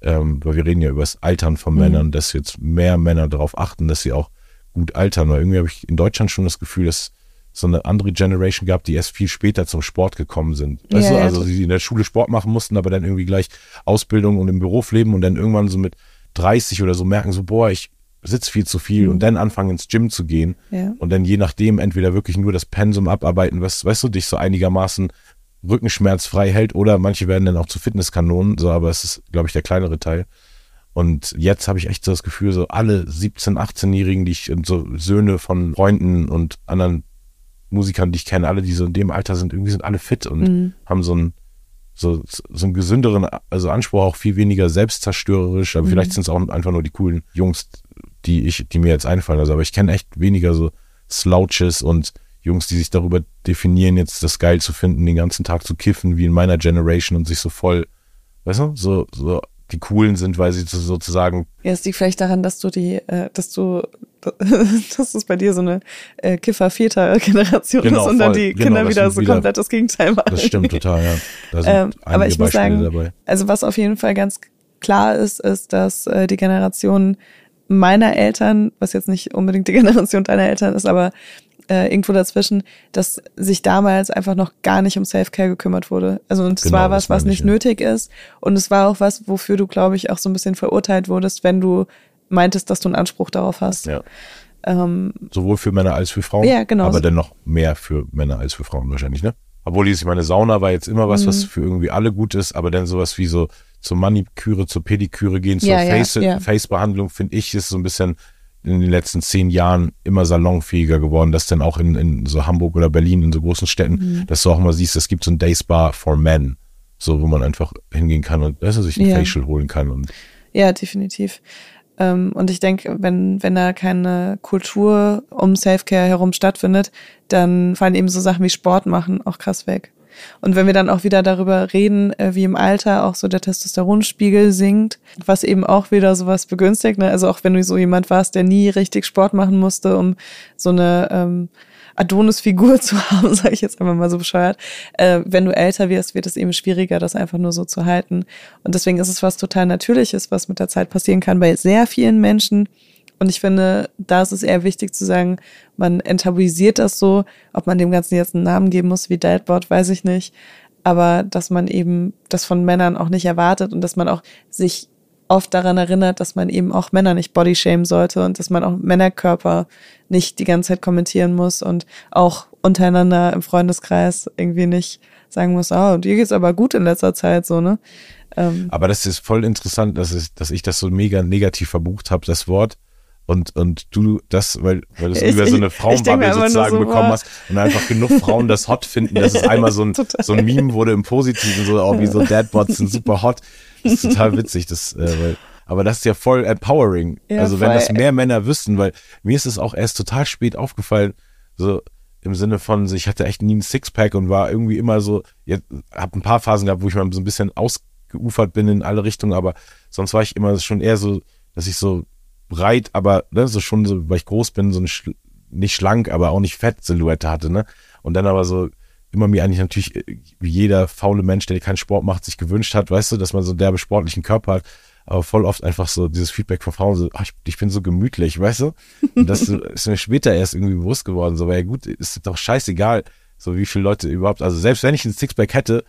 ähm, weil wir reden ja über das Altern von mhm. Männern, dass jetzt mehr Männer darauf achten, dass sie auch gut altern. Weil irgendwie habe ich in Deutschland schon das Gefühl, dass so eine andere Generation gab, die erst viel später zum Sport gekommen sind. Weißt ja, du, also die in der Schule Sport machen mussten, aber dann irgendwie gleich Ausbildung und im Beruf leben und dann irgendwann so mit 30 oder so merken so, boah, ich sitze viel zu viel Mhm. und dann anfangen ins Gym zu gehen Ja. und dann je nachdem entweder wirklich nur das Pensum abarbeiten, was, weißt du, dich so einigermaßen rückenschmerzfrei hält oder manche werden dann auch zu Fitnesskanonen, so, aber es ist, glaube ich, der kleinere Teil. Und jetzt habe ich echt so das Gefühl, so alle 17-, 18-Jährigen, die ich, und so Söhne von Freunden und anderen Musikern, die ich kenne, alle, die so in dem Alter sind, irgendwie sind alle fit und Mhm. haben so einen, so, so einen gesünderen, also Anspruch auch viel weniger selbstzerstörerisch, aber Mhm. vielleicht sind es auch einfach nur die coolen Jungs, die ich, die mir jetzt einfallen. Also, aber ich kenne echt weniger so Slouches und Jungs, die sich darüber definieren, jetzt das geil zu finden, den ganzen Tag zu kiffen, wie in meiner Generation und sich so voll, weißt du, so, so die coolen sind, weil sie so- sozusagen Ja, es liegt vielleicht daran, dass du die, äh, dass du, dass es bei dir so eine äh, Kiffer-Väter-Generation Genau, ist und dann die Genau, Kinder wieder so wieder- komplett das Gegenteil machen. Das stimmt total, ja. Da sind Ähm, aber ich muss Beispiele sagen, dabei. also was auf jeden Fall ganz klar ist, ist, dass äh, die Generation meiner Eltern, was jetzt nicht unbedingt die Generation deiner Eltern ist, aber äh, irgendwo dazwischen, dass sich damals einfach noch gar nicht um Self-Care gekümmert wurde. Also und es Genau, war was, was meine ich, nicht ja. nötig ist und es war auch was, wofür du, glaube ich, auch so ein bisschen verurteilt wurdest, wenn du meintest, dass du einen Anspruch darauf hast. Ja. Ähm, Sowohl für Männer als für Frauen. Ja, genau. Aber dennoch mehr für Männer als für Frauen wahrscheinlich, ne? Obwohl ich meine, Sauna war jetzt immer was, was Mhm. für irgendwie alle gut ist, aber dann sowas wie so zur Maniküre, zur Pediküre gehen, zur Ja, Face- ja. Face-Behandlung, finde ich, ist so ein bisschen in den letzten zehn Jahren immer salonfähiger geworden, dass dann auch in, in so Hamburg oder Berlin, in so großen Städten, Mhm. dass du auch mal siehst, es gibt so ein Day Spa for Men, so wo man einfach hingehen kann und dass er sich ein Ja. Facial holen kann und Ja, definitiv. Ähm, und ich denke, wenn, wenn da keine Kultur um Selfcare herum stattfindet, dann fallen eben so Sachen wie Sport machen auch krass weg. Und wenn wir dann auch wieder darüber reden, äh, wie im Alter auch so der Testosteronspiegel sinkt, was eben auch wieder sowas begünstigt, ne? also auch wenn du so jemand warst, der nie richtig Sport machen musste, um so eine ähm, Adonis-Figur zu haben, sage ich jetzt einfach mal so bescheuert. Äh, wenn du älter wirst, wird es eben schwieriger, das einfach nur so zu halten. Und deswegen ist es was total Natürliches, was mit der Zeit passieren kann bei sehr vielen Menschen. Und ich finde, da ist es eher wichtig zu sagen, man enttabuisiert das so. Ob man dem Ganzen jetzt einen Namen geben muss wie Deadboard, weiß ich nicht. Aber dass man eben das von Männern auch nicht erwartet und dass man auch sich oft daran erinnert, dass man eben auch Männer nicht bodyshamen sollte und dass man auch Männerkörper nicht die ganze Zeit kommentieren muss und auch untereinander im Freundeskreis irgendwie nicht sagen muss, oh, dir geht's aber gut in letzter Zeit, so, ne? Ähm, Aber das ist voll interessant, dass ich, dass ich das so mega negativ verbucht habe, das Wort. Und, und du das, weil, weil du es über so eine Frauenbubble sozusagen so, bekommen hast und einfach genug Frauen das hot finden, dass es einmal so ein, Total. so ein Meme wurde im Positiven, so auch wie so Dadbots sind super hot. Das ist total witzig, das, äh, weil, aber das ist ja voll empowering. Ja, also wenn voll. das mehr Männer wüssten, weil mir ist es auch erst total spät aufgefallen, so im Sinne von, ich hatte echt nie ein Sixpack und war irgendwie immer so, jetzt hab ein paar Phasen gehabt, wo ich mal so ein bisschen ausgeufert bin in alle Richtungen, aber sonst war ich immer schon eher so, dass ich so breit, aber ne, so schon so, weil ich groß bin, so eine schl nicht schlank, aber auch nicht fett Silhouette hatte, ne? Und dann aber so immer mir eigentlich natürlich äh, wie jeder faule Mensch, der keinen Sport macht, sich gewünscht hat, weißt du, dass man so einen derbe sportlichen Körper hat, aber voll oft einfach so dieses Feedback von Frauen so, ach, ich, ich bin so gemütlich, weißt du? Und das ist mir später erst irgendwie bewusst geworden, so, weil ja gut, ist doch scheißegal, so wie viele Leute überhaupt, also selbst wenn ich ein Sixpack hätte,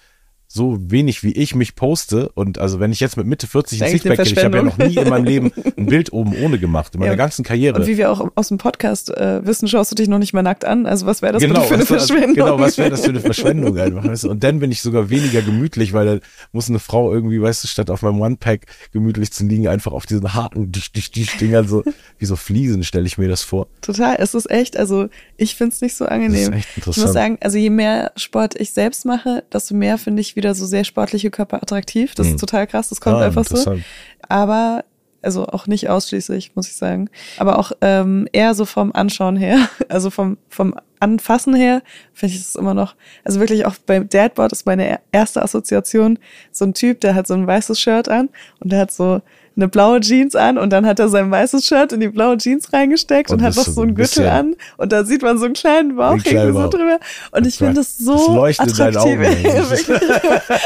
so wenig wie ich mich poste und also wenn ich jetzt mit Mitte 40 ein Ist Sixpack hätte, ich habe ja noch nie in meinem Leben ein Bild oben ohne gemacht, in meiner Ja. ganzen Karriere. und wie wir auch aus dem Podcast äh, wissen, schaust du dich noch nicht mal nackt an. Also was wäre das genau, für eine Verschwendung? Genau, was wäre das für eine Verschwendung einfach? Weißt du? Und dann bin ich sogar weniger gemütlich, weil da muss eine Frau irgendwie, weißt du, statt auf meinem One-Pack gemütlich zu liegen, einfach auf diesen harten Dich- Dich- Dingern so, wie so Fliesen, stelle ich mir das vor. Total, es ist echt, also ich find's nicht so angenehm. echt ich interessant. muss sagen, also je mehr Sport ich selbst mache, desto mehr finde ich wieder so sehr sportliche Körper attraktiv. Das Hm. ist total krass, das kommt Ah, einfach so. Aber, also auch nicht ausschließlich, muss ich sagen. Aber auch ähm, eher so vom Anschauen her, also vom, vom Anfassen her, finde ich das immer noch, also wirklich auch beim Dadboard ist meine erste Assoziation so ein Typ, der hat so ein weißes Shirt an und der hat so eine blaue Jeans an und dann hat er sein weißes Shirt in die blaue Jeans reingesteckt und, Und hat noch so einen ein Gürtel an und da sieht man so einen kleinen Bauch kleinen irgendwie so drüber und ich finde das so Das leuchtet attraktiv.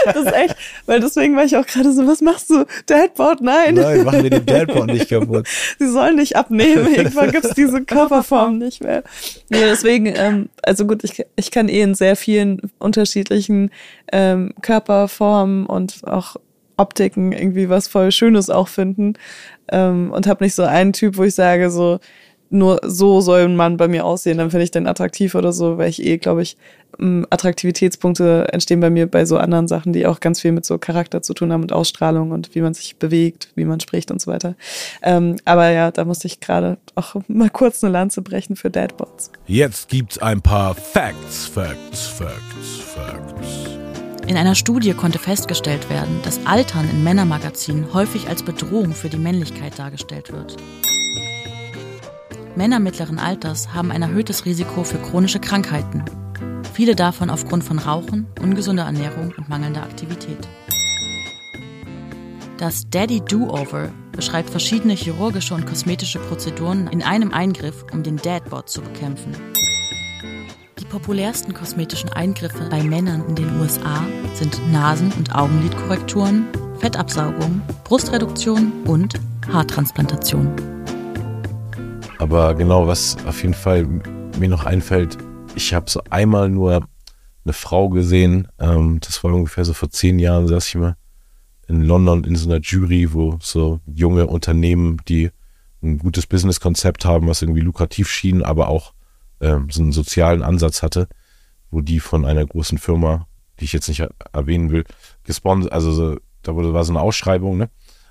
Das ist echt, weil deswegen war ich auch gerade so, was machst du? Dadboard? Nein. Nein, machen wir den Dadpod nicht kaputt. Sie sollen nicht abnehmen. Irgendwann gibt's diese Körperform nicht mehr. Nee, deswegen, ähm, also gut, ich, ich kann eh in sehr vielen unterschiedlichen ähm, Körperformen und auch Optiken irgendwie was voll Schönes auch finden ähm, und habe nicht so einen Typ, wo ich sage, so nur so soll ein Mann bei mir aussehen, dann finde ich den attraktiv oder so, weil ich eh, glaube ich, Attraktivitätspunkte entstehen bei mir bei so anderen Sachen, die auch ganz viel mit so Charakter zu tun haben und Ausstrahlung und wie man sich bewegt, wie man spricht und so weiter. Ähm, aber ja, da musste ich gerade auch mal kurz eine Lanze brechen für Deadbots. Jetzt gibt's ein paar Facts, Facts, Facts, Facts. In einer Studie konnte festgestellt werden, dass Altern in Männermagazinen häufig als Bedrohung für die Männlichkeit dargestellt wird. Männer mittleren Alters haben ein erhöhtes Risiko für chronische Krankheiten. Viele davon aufgrund von Rauchen, ungesunder Ernährung und mangelnder Aktivität. Das Daddy Do-Over beschreibt verschiedene chirurgische und kosmetische Prozeduren in einem Eingriff, um den Dadbot zu bekämpfen. Die populärsten kosmetischen Eingriffe bei Männern in den USA sind Nasen- und Augenlidkorrekturen, Fettabsaugung, Brustreduktion und Haartransplantation. Aber genau, was auf jeden Fall mir noch einfällt, ich habe so einmal nur eine Frau gesehen, ähm, das war ungefähr so vor zehn Jahren, saß ich mal in London in so einer Jury, wo so junge Unternehmen, die ein gutes Businesskonzept haben, was irgendwie lukrativ schien, aber auch ähm, so einen sozialen Ansatz hatte, wo die von einer großen Firma, die ich jetzt nicht erwähnen will, gesponsert, also so, da wurde, war so eine Ausschreibung, ne?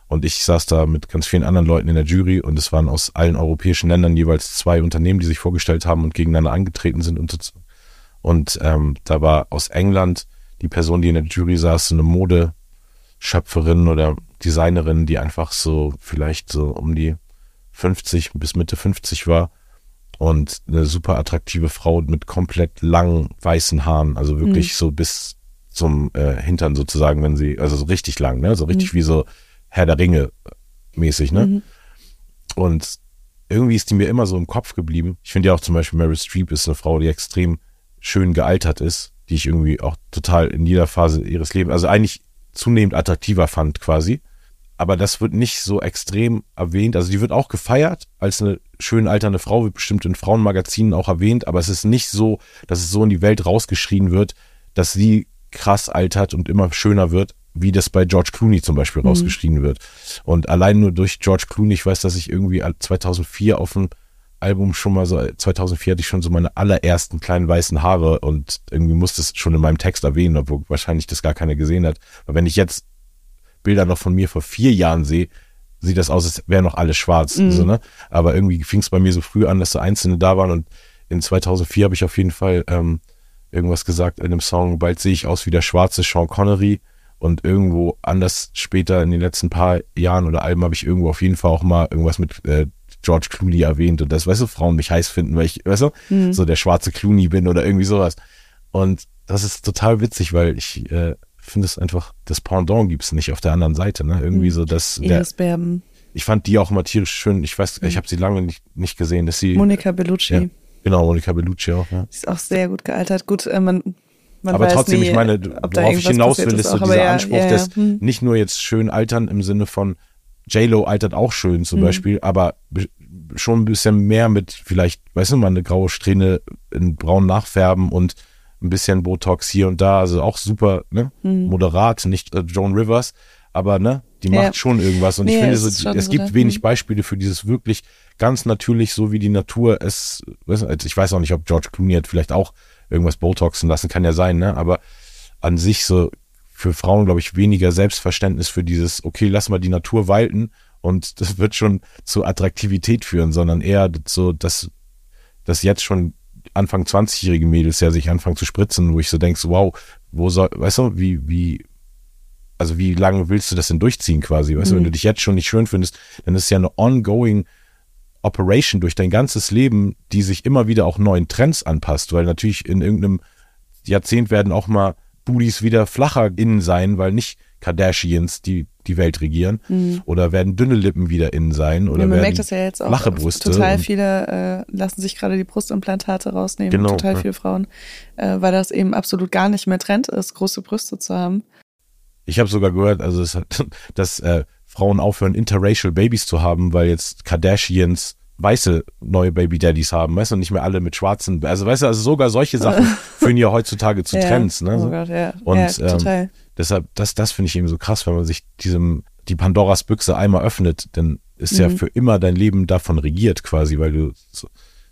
Und ich saß da mit ganz vielen anderen Leuten in der Jury und es waren aus allen europäischen Ländern jeweils zwei Unternehmen, die sich vorgestellt haben und gegeneinander angetreten sind. Und, und ähm, da war aus England die Person, die in der Jury saß, so eine Modeschöpferin oder Designerin, die einfach so vielleicht so um die 50 bis Mitte 50 war und eine super attraktive Frau mit komplett langen weißen Haaren, also wirklich mhm. so bis zum äh, Hintern sozusagen, wenn sie, also so richtig lang, ne, so richtig mhm. wie so Herr der Ringe mäßig, ne? Mhm. Und irgendwie ist die mir immer so im Kopf geblieben. Ich finde ja auch zum Beispiel Mary Streep ist eine Frau, die extrem schön gealtert ist, die ich irgendwie auch total in jeder Phase ihres Lebens, also eigentlich zunehmend attraktiver fand quasi. Aber das wird nicht so extrem erwähnt. Also die wird auch gefeiert als eine schön alternde Frau, wird bestimmt in Frauenmagazinen auch erwähnt, aber es ist nicht so, dass es so in die Welt rausgeschrien wird, dass sie krass altert und immer schöner wird, wie das bei George Clooney zum Beispiel mhm. rausgeschrieben wird. Und allein nur durch George Clooney, ich weiß, dass ich irgendwie 2004 auf dem Album schon mal so, 2004 hatte ich schon so meine allerersten kleinen weißen Haare und irgendwie musste es schon in meinem Text erwähnen, obwohl wahrscheinlich das gar keiner gesehen hat. Aber wenn ich jetzt Bilder noch von mir vor vier Jahren sehe, sieht das aus, als wäre noch alles schwarz. Mhm. So, ne? Aber irgendwie fing es bei mir so früh an, dass so Einzelne da waren und in 2004 habe ich auf jeden Fall ähm, irgendwas gesagt in dem Song, bald sehe ich aus wie der schwarze Sean Connery und irgendwo anders später in den letzten paar Jahren oder Alben habe ich irgendwo auf jeden Fall auch mal irgendwas mit äh, George Clooney erwähnt und das, weißt du, Frauen mich heiß finden, weil ich, weißt du, mhm. so der schwarze Clooney bin oder irgendwie sowas. Und das ist total witzig, weil ich äh, finde es einfach, das Pendant gibt es nicht auf der anderen Seite, ne? Irgendwie mhm. so, dass der, Berben. Ich fand die auch immer tierisch schön. Ich weiß, mhm. ich habe sie lange nicht, nicht gesehen, dass sie. Monika Bellucci. Ja, genau, Monika Bellucci auch, ja. Sie ist auch sehr gut gealtert. Gut, äh, man man aber trotzdem, nie, ich meine, worauf ich hinaus will, ist so dieser ja, Anspruch, ja. dass hm. nicht nur jetzt schön altern im Sinne von J-Lo altert auch schön zum hm. Beispiel, aber schon ein bisschen mehr mit vielleicht, weißt du, mal eine graue Strähne in braun nachfärben und ein bisschen Botox hier und da, also auch super, ne, hm. moderat, nicht äh, Joan Rivers, aber ne, die macht schon irgendwas und nee, ich finde, so, es, gibt so wenig hm. Beispiele für dieses wirklich ganz natürlich, so wie die Natur es, du, ich weiß auch nicht, ob George Clooney hat vielleicht auch irgendwas Botoxen lassen, kann ja sein, ne? Aber an sich so für Frauen, glaube ich, weniger Selbstverständnis für dieses, okay, lass mal die Natur walten und das wird schon zu Attraktivität führen, sondern eher so, dass, dass jetzt schon Anfang 20-jährige Mädels ja sich anfangen zu spritzen, wo ich so denke, so, wow, wo soll, weißt du, wie, wie, also wie lange willst du das denn durchziehen quasi? Weißt mhm. du, wenn du dich jetzt schon nicht schön findest, dann ist ja eine ongoing Operation durch dein ganzes Leben, die sich immer wieder auch neuen Trends anpasst, weil natürlich in irgendeinem Jahrzehnt werden auch mal Booties wieder flacher innen sein, weil nicht Kardashians die die Welt regieren mhm. oder werden dünne Lippen wieder innen sein oder ja, man werden merkt das ja jetzt auch flache Brüste. Total viele äh, lassen sich gerade die Brustimplantate rausnehmen, genau, total ja. viele Frauen, äh, weil das eben absolut gar nicht mehr Trend ist, große Brüste zu haben. Ich habe sogar gehört, also das, dass äh, Frauen aufhören, interracial Babys zu haben, weil jetzt Kardashians weiße neue Baby Daddies haben, weißt du, nicht mehr alle mit schwarzen, also weißt du, also sogar solche Sachen führen ja heutzutage zu. Trends, ne? Oh Gott, ja. Und, ja, ähm, total. Deshalb, das, das finde ich eben so krass, wenn man sich diesem, die Pandoras Büchse einmal öffnet, dann ist ja Mhm. für immer dein Leben davon regiert quasi, weil du so,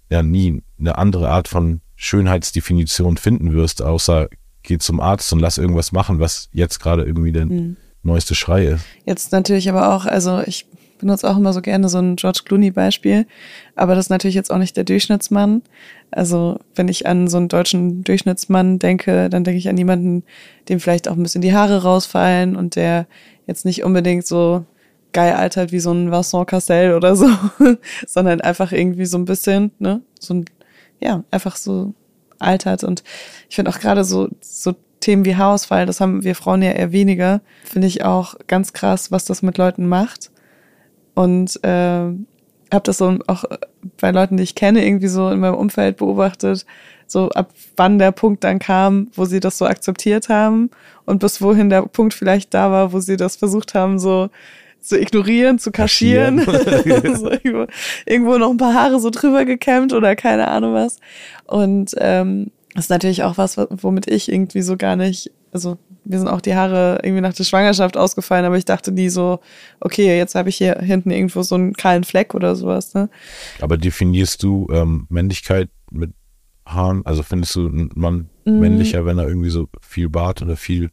ja nie eine andere Art von Schönheitsdefinition finden wirst, außer geh zum Arzt und lass irgendwas machen, was jetzt gerade irgendwie der Mhm. neueste Schrei ist. Jetzt natürlich aber auch, also ich benutze auch immer so gerne so ein George Clooney-Beispiel, aber das ist natürlich jetzt auch nicht der Durchschnittsmann. Also wenn ich an so einen deutschen Durchschnittsmann denke, dann denke ich an jemanden, dem vielleicht auch ein bisschen die Haare rausfallen und der jetzt nicht unbedingt so geil altert wie so ein Vincent Cassel oder so, sondern einfach irgendwie so ein bisschen, ne, so ein, ja, einfach so altert. Und ich finde auch gerade so, so Themen wie Haarausfall, das haben wir Frauen ja eher weniger, finde ich auch ganz krass, was das mit Leuten macht. Und äh, habe das so auch bei Leuten, die ich kenne, irgendwie so in meinem Umfeld beobachtet, so ab wann der Punkt dann kam, wo sie das so akzeptiert haben und bis wohin der Punkt vielleicht da war, wo sie das versucht haben, so zu ignorieren, zu kaschieren. so irgendwo, irgendwo noch ein paar Haare so drüber gekämmt oder keine Ahnung was. Und ähm, das ist natürlich auch was, womit ich irgendwie so gar nicht, also mir sind auch die Haare irgendwie nach der Schwangerschaft ausgefallen, aber ich dachte nie so, okay, jetzt habe ich hier hinten irgendwo so einen kahlen Fleck oder sowas. Ne? Aber definierst du ähm, Männlichkeit mit Haaren? Also findest du einen Mann Mhm. männlicher, wenn er irgendwie so viel Bart oder viel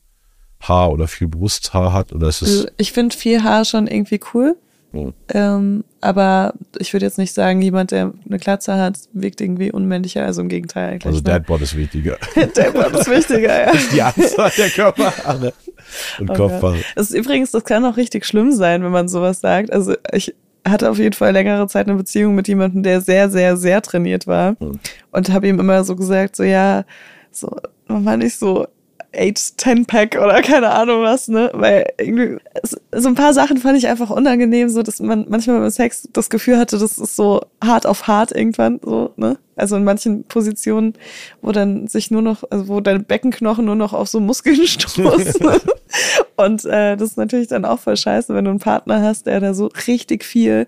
Haar oder viel Brusthaar hat? Oder ist es Also ich finde viel Haar schon irgendwie cool. Mhm. Ähm, aber ich würde jetzt nicht sagen, jemand, der eine Glatze hat, wirkt irgendwie unmännlicher. Also im Gegenteil eigentlich. also ne? Dadbot ist wichtiger. Wort ist wichtiger, ja. die Anzahl der Körperhaare und Oh Kopfhaare. Das ist übrigens, das kann auch richtig schlimm sein, wenn man sowas sagt. Also ich hatte auf jeden Fall längere Zeit eine Beziehung mit jemandem, der sehr, sehr, sehr trainiert war. Mhm. Und habe ihm immer so gesagt, so ja, so, mach mal nicht so 8-10-Pack oder keine Ahnung was, ne? Weil irgendwie, so ein paar Sachen fand ich einfach unangenehm, so dass man manchmal beim Sex das Gefühl hatte, das ist so hart auf hart irgendwann, so, ne? Also in manchen Positionen, wo dann sich nur noch, also wo deine Beckenknochen nur noch auf so Muskeln stoßen. Und äh, das ist natürlich dann auch voll scheiße, wenn du einen Partner hast, der da so richtig viel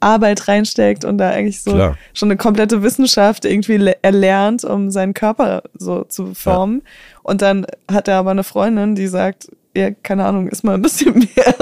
Arbeit reinsteckt und da eigentlich so Klar. schon eine komplette Wissenschaft irgendwie le- erlernt, um seinen Körper so zu formen. Und dann hat er aber eine Freundin, die sagt, ja, keine Ahnung, ist mal ein bisschen mehr.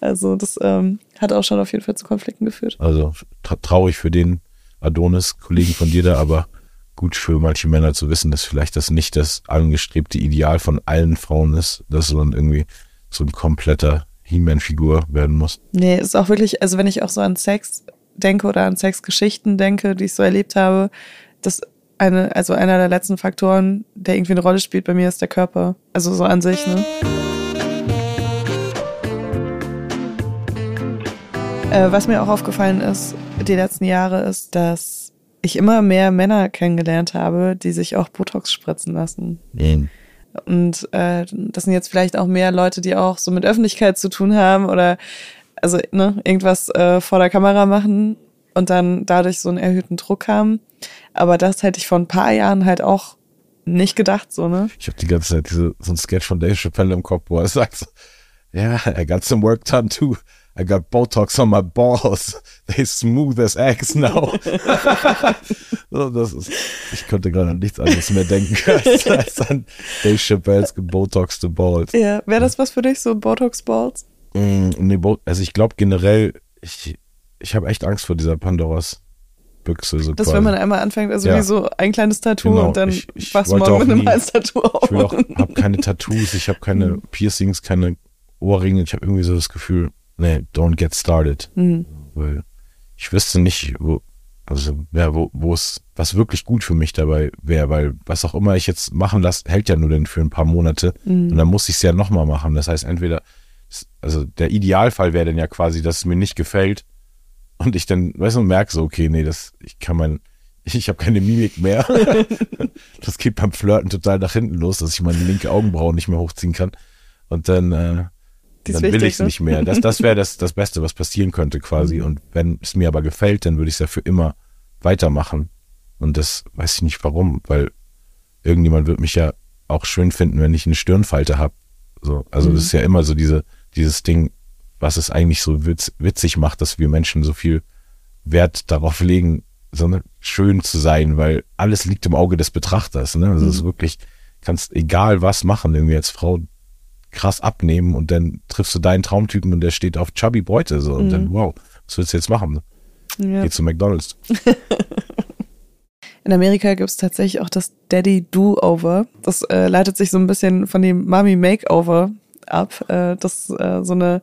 also das ähm, hat auch schon auf jeden Fall zu Konflikten geführt. Also tra traurig für den Adonis-Kollegen von dir da, aber gut für manche Männer zu wissen, dass vielleicht das nicht das angestrebte Ideal von allen Frauen ist, dass man irgendwie so ein kompletter He-Man-Figur werden muss. Nee, ist auch wirklich, also wenn ich auch so an Sex denke oder an Sexgeschichten denke, die ich so erlebt habe, das eine, also einer der letzten Faktoren, der irgendwie eine Rolle spielt bei mir, ist der Körper. Also so an sich, ne? Äh, was mir auch aufgefallen ist, die letzten Jahre, ist, dass ich immer mehr Männer kennengelernt habe, die sich auch Botox spritzen lassen. Und äh, das sind jetzt vielleicht auch mehr Leute, die auch so mit Öffentlichkeit zu tun haben oder also ne, irgendwas äh, vor der Kamera machen und dann dadurch so einen erhöhten Druck haben. Aber das hätte ich vor ein paar Jahren halt auch nicht gedacht, so, ne? Ich habe die ganze Zeit diese, so ein Sketch von Dave Chappelle im Kopf, wo er sagt, so, yeah, I got some work done too. I got Botox on my balls. They smooth as eggs now. so, das ist, ich konnte gerade an nichts anderes mehr denken als, als an Dave Chappelles gebotoxte Balls. Ja, wäre das was für dich, so Botox-Balls? Mm, nee, also ich glaube generell, ich, ich habe echt Angst vor dieser Pandoras Büchse. So Das, quasi. wenn man einmal anfängt, also Ja. wie so ein kleines Tattoo Genau, und dann ich- ich wachst du morgen mit einem Hals-Tattoo auf. Ich habe keine Tattoos, ich habe keine Piercings, keine Ohrringe. Ich habe irgendwie so das Gefühl, nee, don't get started. Mhm. Weil ich wüsste nicht, wo, also ja, wo, wo es, was wirklich gut für mich dabei wäre, weil was auch immer ich jetzt machen lasse, hält ja nur denn für ein paar Monate Mhm. und dann muss ich es ja nochmal machen. Das heißt, entweder, also der Idealfall wäre dann ja quasi, dass es mir nicht gefällt und ich dann, weißt du, merke so, okay, nee, das, ich kann mein, ich habe keine Mimik mehr. das geht beim Flirten total nach hinten los, dass ich meine linke Augenbraue nicht mehr hochziehen kann. Und dann, äh, dann will ich es ne? nicht mehr. Das, das wäre das, das Beste, was passieren könnte quasi. Und wenn es mir aber gefällt, dann würde ich es ja für immer weitermachen. Und das weiß ich nicht warum, weil irgendjemand wird mich ja auch schön finden, wenn ich eine Stirnfalte habe. So, also das ist ja immer so diese, dieses Ding, was es eigentlich so witz, witzig macht, dass wir Menschen so viel Wert darauf legen, so ne, schön zu sein, weil alles liegt im Auge des Betrachters. Ne? Also es ist wirklich, kannst egal was machen, irgendwie als Frau krass abnehmen und dann triffst du deinen Traumtypen und der steht auf Chubby Beute so und dann, wow, was willst du jetzt machen? Ja. Geh zu McDonalds. In Amerika gibt es tatsächlich auch das Daddy Do-Over. Das äh, leitet sich so ein bisschen von dem Mommy Makeover ab. Äh, das ist äh, so eine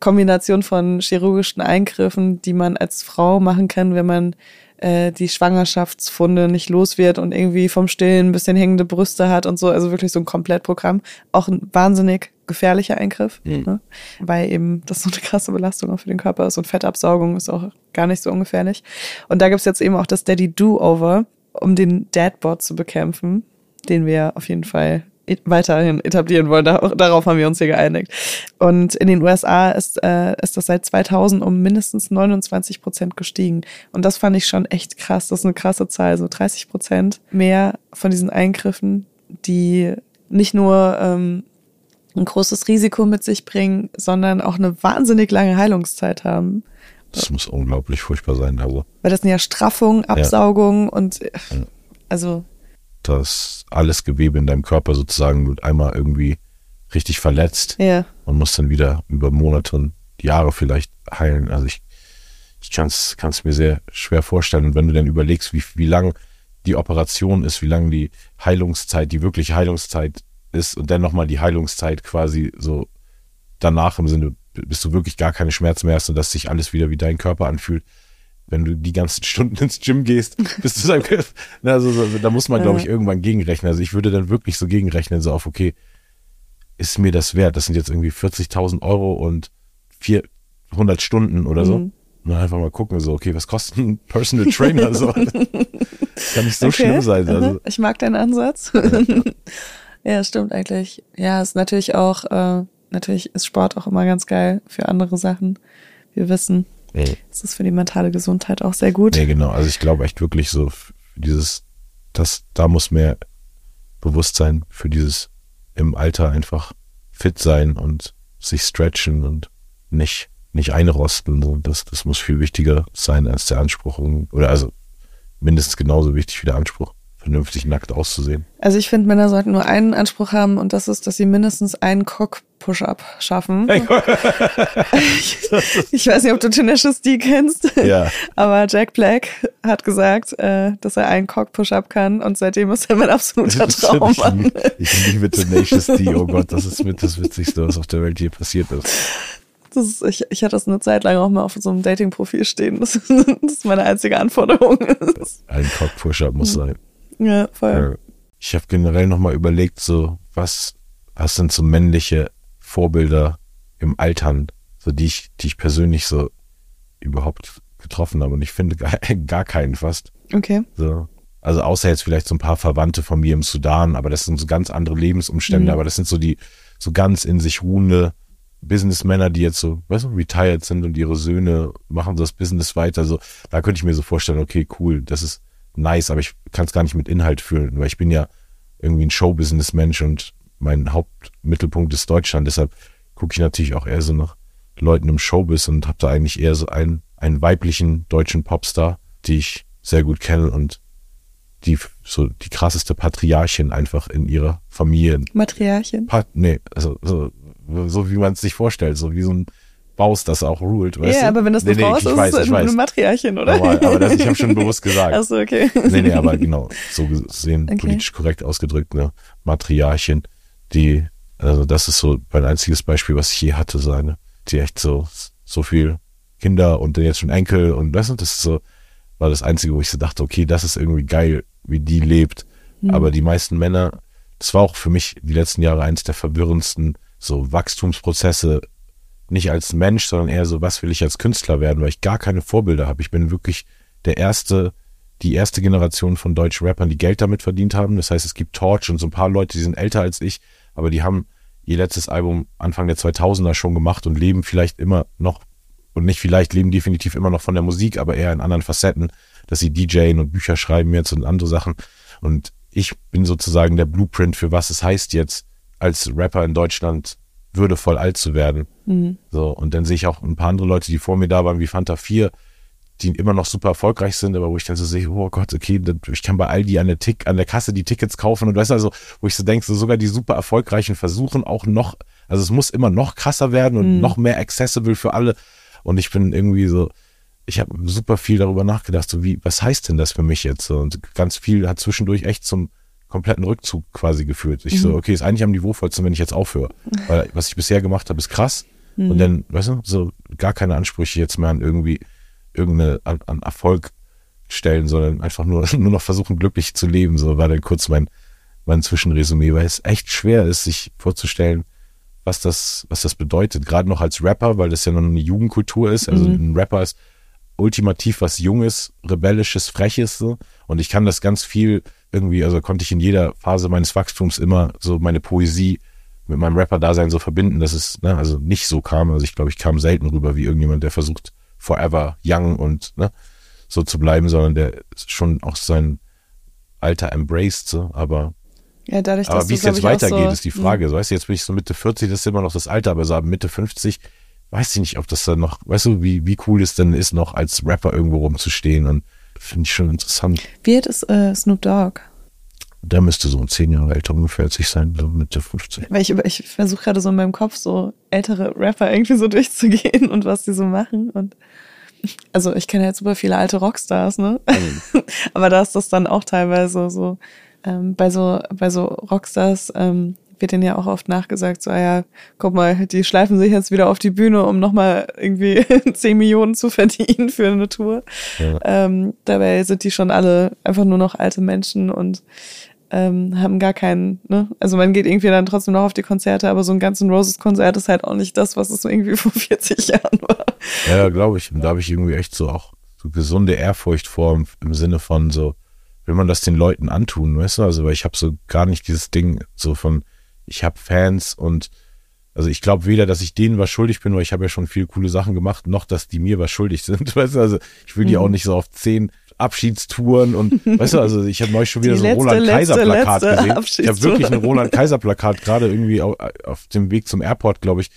Kombination von chirurgischen Eingriffen, die man als Frau machen kann, wenn man äh, die Schwangerschaftsfunde nicht los wird und irgendwie vom Stillen ein bisschen hängende Brüste hat und so. Also wirklich so ein Komplettprogramm. Auch ein wahnsinnig gefährlicher Eingriff, Mhm. ne? weil eben das so eine krasse Belastung auch für den Körper ist und Fettabsaugung ist auch gar nicht so ungefährlich. Und da gibt's jetzt eben auch das Daddy Do-Over, um den Dadbot zu bekämpfen, den wir auf jeden Fall weiterhin etablieren wollen. Da, darauf haben wir uns hier geeinigt. Und in den USA ist, äh, ist das seit 2000 um mindestens 29 Prozent gestiegen. Und das fand ich schon echt krass. Das ist eine krasse Zahl. So 30 Prozent mehr von diesen Eingriffen, die nicht nur ähm, ein großes Risiko mit sich bringen, sondern auch eine wahnsinnig lange Heilungszeit haben. Das muss unglaublich furchtbar sein. Also Weil das sind ja Straffung, Absaugung und äh, also dass alles Gewebe in deinem Körper sozusagen wird einmal irgendwie richtig verletzt ja. und muss dann wieder über Monate und Jahre vielleicht heilen. Also ich, ich kann es mir sehr schwer vorstellen. Und wenn du dann überlegst, wie, wie lang die Operation ist, wie lang die Heilungszeit, die wirkliche Heilungszeit ist und dann nochmal die Heilungszeit quasi so danach im Sinne, bis du wirklich gar keine Schmerzen mehr hast und dass sich alles wieder wie dein Körper anfühlt. Wenn du die ganzen Stunden ins Gym gehst, bist du dann, Na, also, so, da muss man, glaube ich, irgendwann gegenrechnen. Also ich würde dann wirklich so gegenrechnen, so auf, okay, ist mir das wert? Das sind jetzt irgendwie 40.000 Euro und 400 Stunden oder so. Mhm. Und dann einfach mal gucken, so, okay, was kostet ein Personal Trainer? So, kann nicht so Okay, schlimm sein. Also, Ich mag deinen Ansatz. ja, stimmt eigentlich. Ja, ist natürlich auch, äh, natürlich ist Sport auch immer ganz geil für andere Sachen. Wir wissen, es ist für die mentale Gesundheit auch sehr gut. nee, genau. Also ich glaube echt wirklich so, dieses, das, da muss mehr Bewusstsein für dieses im Alter einfach fit sein und sich stretchen und nicht, nicht einrosten. So, das, das muss viel wichtiger sein als der Anspruch. Oder also mindestens genauso wichtig wie der Anspruch, vernünftig nackt auszusehen. Also ich finde, Männer sollten nur einen Anspruch haben und das ist, dass sie mindestens einen Cock-Push-Up schaffen. ich, ich weiß nicht, ob du Tenacious D kennst, Ja. aber Jack Black hat gesagt, äh, dass er einen Cock-Push-Up kann und seitdem ist er mein absoluter Traummann. Ich liebe Tenacious D. Oh Gott, das ist mit das Witzigste, was auf der Welt je passiert ist. Ist, ich, ich hatte das eine Zeit lang auch mal auf so einem Dating-Profil stehen, das ist meine einzige Anforderung. ist. Ein Cock-Push-Up muss sein. ja, voll. Ich habe generell nochmal überlegt, so, was, was sind so männliche Vorbilder im Altern, so die ich, die ich persönlich so überhaupt getroffen habe. Und ich finde gar, gar keinen fast. Okay. So. Also außer jetzt vielleicht so ein paar Verwandte von mir im Sudan, aber das sind so ganz andere Lebensumstände, Mhm. aber das sind so die so ganz in sich ruhende Businessmänner, die jetzt so, weißt du, retired sind und ihre Söhne machen so das Business weiter. So, da könnte ich mir so vorstellen, okay, cool, das ist nice, aber ich kann es gar nicht mit Inhalt fühlen, weil ich bin ja irgendwie ein Showbusiness-Mensch und mein Hauptmittelpunkt ist Deutschland. Deshalb gucke ich natürlich auch eher so nach Leuten im Showbiz und habe da eigentlich eher so einen, einen weiblichen deutschen Popstar, die ich sehr gut kenne und die so die krasseste Patriarchin einfach in ihrer Familie. Matriarchin. Pat, nee, also so, so wie man es sich vorstellt, so wie so ein Baus, das auch ruled, weißt Ja, du? aber wenn das eine nee, Frau nee, ist, ist es eine. Matriarchin, oder? Aber, aber das, ich habe schon bewusst gesagt. Achso, okay. Nee, nee, aber genau, so gesehen, Okay. politisch korrekt ausgedrückt, ne, Matriarchin, die, also das ist so mein einziges Beispiel, was ich je hatte, seine, die echt so, so viel Kinder und jetzt schon Enkel und du, das ist so, war das Einzige, wo ich so dachte, okay, das ist irgendwie geil, wie die lebt. Aber die meisten Männer, das war auch für mich die letzten Jahre eines der verwirrendsten so Wachstumsprozesse, nicht als Mensch, sondern eher so, was will ich als Künstler werden, weil ich gar keine Vorbilder habe. Ich bin wirklich der erste, die erste Generation von deutschen Rappern, die Geld damit verdient haben. Das heißt, es gibt Torch und so ein paar Leute, die sind älter als ich, aber die haben ihr letztes Album Anfang der 2000er schon gemacht und leben vielleicht immer noch und nicht vielleicht leben definitiv immer noch von der Musik, aber eher in anderen Facetten, dass sie DJen und Bücher schreiben jetzt und andere Sachen. Und ich bin sozusagen der Blueprint für was es heißt jetzt als Rapper in Deutschland würdevoll alt zu werden. So, und dann sehe ich auch ein paar andere Leute, die vor mir da waren, wie Fanta 4, die immer noch super erfolgreich sind, aber wo ich dann so sehe, oh Gott, okay, ich kann bei Aldi an der, Tick, an der Kasse die Tickets kaufen und weißt also, wo ich so denke, so sogar die super erfolgreichen versuchen auch noch, also es muss immer noch krasser werden und mhm. noch mehr accessible für alle. Und ich bin irgendwie so, ich habe super viel darüber nachgedacht, so wie, was heißt denn das für mich jetzt? Und ganz viel hat zwischendurch echt zum kompletten Rückzug quasi geführt. Ich mhm. so, okay, ist eigentlich am niveauvollsten, wenn ich jetzt aufhöre. Weil was ich bisher gemacht habe, ist krass. Mhm. Und dann, weißt du, so gar keine Ansprüche jetzt mehr an irgendwie irgendeine an, an Erfolg stellen, sondern einfach nur, nur noch versuchen, glücklich zu leben. So war dann kurz mein, mein Zwischenresümee, weil es echt schwer ist, sich vorzustellen, was das, was das bedeutet. Gerade noch als Rapper, weil das ja noch eine Jugendkultur ist. Also mhm. ein Rapper ist ultimativ was Junges, Rebellisches, Freches. So. Und ich kann das ganz viel irgendwie, also konnte ich in jeder Phase meines Wachstums immer so meine Poesie mit meinem Rapper-Dasein so verbinden, dass es ne, also nicht so kam. Also ich glaube, ich kam selten rüber wie irgendjemand, der versucht, forever young und ne, so zu bleiben, sondern der schon auch sein Alter embraced, so, aber ja, dadurch, aber wie es jetzt weitergeht, so, ist die Frage. So, weißt du, jetzt bin ich so Mitte 40, das ist immer noch das Alter, aber so Mitte 50 weiß ich nicht, ob das dann noch, weißt du, wie, wie cool es denn ist, noch als Rapper irgendwo rumzustehen und finde ich schon interessant. Wie alt ist äh, Snoop Dogg? Der müsste so ein zehn Jahre älter ungefähr als ich sein, so Mitte 50. Weil ich, ich versuche gerade so in meinem Kopf so ältere Rapper irgendwie so durchzugehen und was die so machen und also ich kenne jetzt super viele alte Rockstars, ne? Mhm. Aber da ist das dann auch teilweise so, ähm, bei so, bei so Rockstars ähm, wird denen ja auch oft nachgesagt, so, ah ja, guck mal, die schleifen sich jetzt wieder auf die Bühne, um nochmal irgendwie 10 Millionen zu verdienen für eine Tour. Ja. Ähm, dabei sind die schon alle einfach nur noch alte Menschen und ähm, haben gar keinen, ne? Also man geht irgendwie dann trotzdem noch auf die Konzerte, aber so ein ganzen Roses-Konzert ist halt auch nicht das, was es so irgendwie vor 40 Jahren war. Ja, glaube ich. Und da habe ich irgendwie echt so auch so gesunde Ehrfurcht vor im, im Sinne von so, will man das den Leuten antun, weißt du? Also, weil ich habe so gar nicht dieses Ding so von, ich habe Fans und also ich glaube weder, dass ich denen was schuldig bin, weil ich habe ja schon viele coole Sachen gemacht, noch dass die mir was schuldig sind. Weißt du, also ich will die mhm. auch nicht so auf zehn Abschiedstouren und weißt du, also ich habe neulich schon wieder die so ein Roland Kaiser Plakat gesehen. Ich habe wirklich ein Roland Kaiser Plakat gerade irgendwie auf, auf dem Weg zum Airport, glaube ich,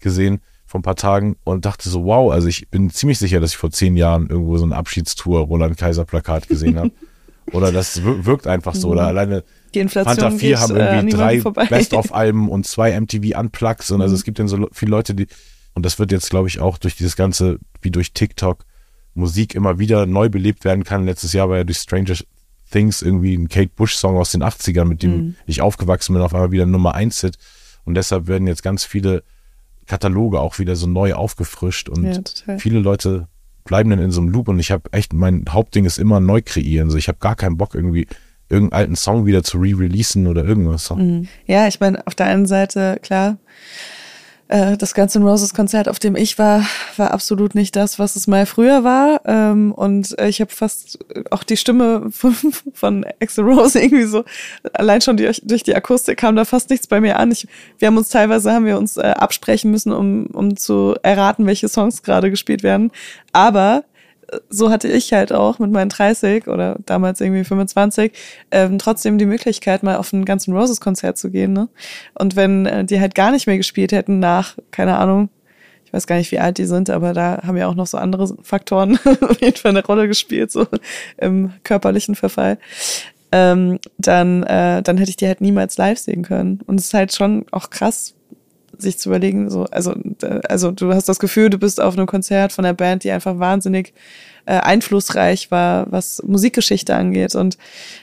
gesehen vor ein paar Tagen und dachte so, wow, also ich bin ziemlich sicher, dass ich vor zehn Jahren irgendwo so ein Abschiedstour Roland Kaiser Plakat gesehen habe. Oder das wirkt einfach so. Oder mhm. alleine die Inflation Fanta 4 haben irgendwie äh, drei Best-of-Alben und zwei MTV Unplugs. Und also es gibt dann so viele Leute, die, und das wird jetzt, glaube ich, auch durch dieses ganze, wie durch TikTok, Musik immer wieder neu belebt werden kann. Letztes Jahr war ja durch Stranger Things irgendwie ein Kate Bush-Song aus den 80ern, mit dem mhm. ich aufgewachsen bin, auf einmal wieder Nummer 1 Hit. Und deshalb werden jetzt ganz viele Kataloge auch wieder so neu aufgefrischt und ja, viele Leute bleiben dann in so einem Loop und ich habe echt, mein Hauptding ist immer neu kreieren. Also ich habe gar keinen Bock irgendwie irgendeinen alten Song wieder zu re-releasen oder irgendwas. Mhm. Ja, ich meine, auf der einen Seite, klar, äh, das ganze Roses Konzert, auf dem ich war, war absolut nicht das, was es mal früher war. Ähm, und äh, ich habe fast auch die Stimme von, von Axel Rose irgendwie so, allein schon durch, durch die Akustik kam da fast nichts bei mir an. Ich, wir haben uns teilweise, haben wir uns äh, absprechen müssen, um, um zu erraten, welche Songs gerade gespielt werden. Aber so hatte ich halt auch mit meinen 30 oder damals irgendwie 25 ähm, trotzdem die Möglichkeit, mal auf ein ganzen Roses Konzert zu gehen. Ne? Und wenn äh, die halt gar nicht mehr gespielt hätten nach, keine Ahnung, ich weiß gar nicht, wie alt die sind, aber da haben ja auch noch so andere Faktoren auf jeden Fall eine Rolle gespielt, so im körperlichen Verfall. Ähm, dann, äh, dann hätte ich die halt niemals live sehen können. Und es ist halt schon auch krass, sich zu überlegen, so, also, also du hast das Gefühl, du bist auf einem Konzert von einer Band, die einfach wahnsinnig äh, einflussreich war, was Musikgeschichte angeht. Und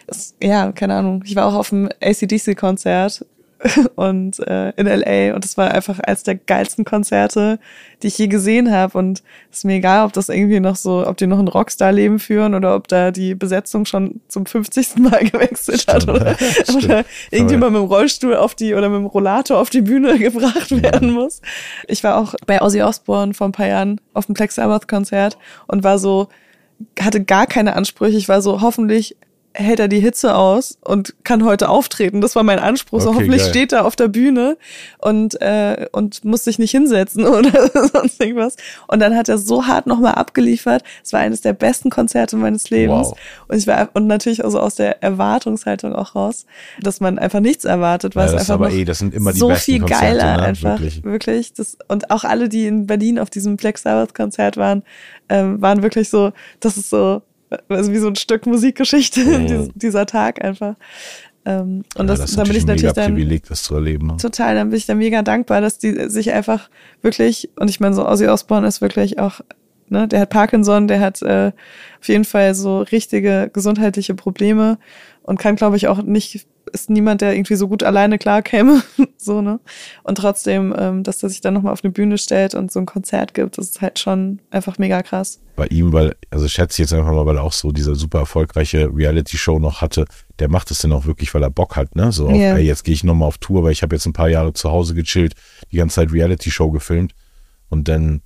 es, ja, keine Ahnung, ich war auch auf einem ACDC-Konzert und äh, in LA und es war einfach eines der geilsten Konzerte, die ich je gesehen habe und es ist mir egal, ob das irgendwie noch so, ob die noch ein Rockstar-Leben führen oder ob da die Besetzung schon zum 50. Mal gewechselt Stimmt, hat oder, oder irgendjemand mit dem Rollstuhl auf die oder mit dem Rollator auf die Bühne gebracht werden muss. Ich war auch bei Ozzy Osbourne vor ein paar Jahren auf dem Black Sabbath Konzert und war so hatte gar keine Ansprüche. Ich war so hoffentlich hält er die Hitze aus und kann heute auftreten. Das war mein Anspruch. so Okay, hoffentlich geil. steht er auf der Bühne und, äh, und muss sich nicht hinsetzen oder sonst irgendwas. Und dann hat er so hart nochmal abgeliefert. Es war eines der besten Konzerte meines Lebens. Wow. Und ich war und natürlich also aus der Erwartungshaltung auch raus, dass man einfach nichts erwartet, weil Ja, es einfach eh, das sind immer die so viel Konzerte, geiler ne? einfach Wirklich. wirklich. Das, und auch alle, die in Berlin auf diesem Black Sabbath Konzert waren, ähm, waren wirklich so, das ist so, also wie so ein Stück Musikgeschichte, Mhm. dieser Tag einfach. Ähm, und ja, das, das ist da bin ich natürlich dann Privileg, das zu erleben. Ne? total, dann bin ich da mega dankbar, dass die sich einfach wirklich, und ich meine, so Ozzy Osbourne ist wirklich auch, ne, der hat Parkinson, der hat äh, auf jeden Fall so richtige gesundheitliche Probleme und kann, glaube ich, auch nicht, ist niemand, der irgendwie so gut alleine klarkäme, so, ne? Und trotzdem, ähm, dass er sich dann nochmal auf eine Bühne stellt und so ein Konzert gibt, das ist halt schon einfach mega krass. Bei ihm, weil, also schätze ich jetzt einfach mal, weil er auch so diese super erfolgreiche Reality-Show noch hatte, der macht es dann auch wirklich, weil er Bock hat, ne? So auf, Ja. ey, jetzt gehe ich nochmal auf Tour, weil ich habe jetzt ein paar Jahre zu Hause gechillt, die ganze Zeit Reality-Show gefilmt und dann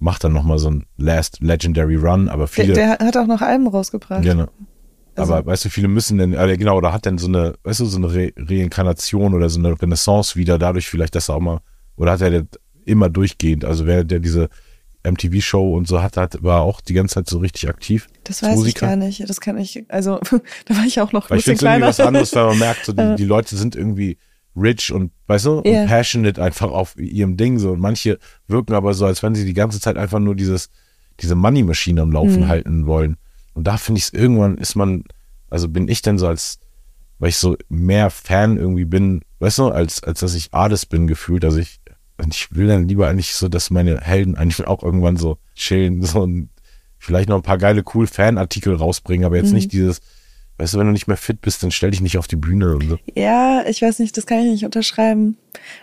macht er nochmal so ein Last Legendary Run, aber Der, viele. der hat auch noch Alben rausgebracht. Genau. Also- aber weißt du, viele müssen denn, äh, genau, oder hat denn so eine, weißt du, so eine Re Reinkarnation oder so eine Renaissance wieder, dadurch vielleicht, dass er auch mal, oder hat er das immer durchgehend, also wer der diese MTV-Show und so hat, hat, war auch die ganze Zeit so richtig aktiv. Das weiß ich gar nicht. Das kann ich, also da war ich auch noch ein Weil ich bisschen finde irgendwie kleiner. was anderes, wenn man merkt, so die, die Leute sind irgendwie rich und, weißt du, und passionate einfach auf ihrem Ding so. Und manche wirken aber so, als wenn sie die ganze Zeit einfach nur dieses, diese Money-Maschine am Laufen Mhm. halten wollen. Und da finde ich es irgendwann ist man, also bin ich denn so als, weil ich so mehr Fan irgendwie bin, weißt du, als, als dass ich Artist bin gefühlt. Also ich, und ich will dann lieber eigentlich so, dass meine Helden eigentlich auch irgendwann so chillen, so ein, vielleicht noch ein paar geile, cool Fanartikel rausbringen, aber jetzt Mhm. nicht dieses, weißt du, wenn du nicht mehr fit bist, dann stell dich nicht auf die Bühne und so. Ja, ich weiß nicht, das kann ich nicht unterschreiben.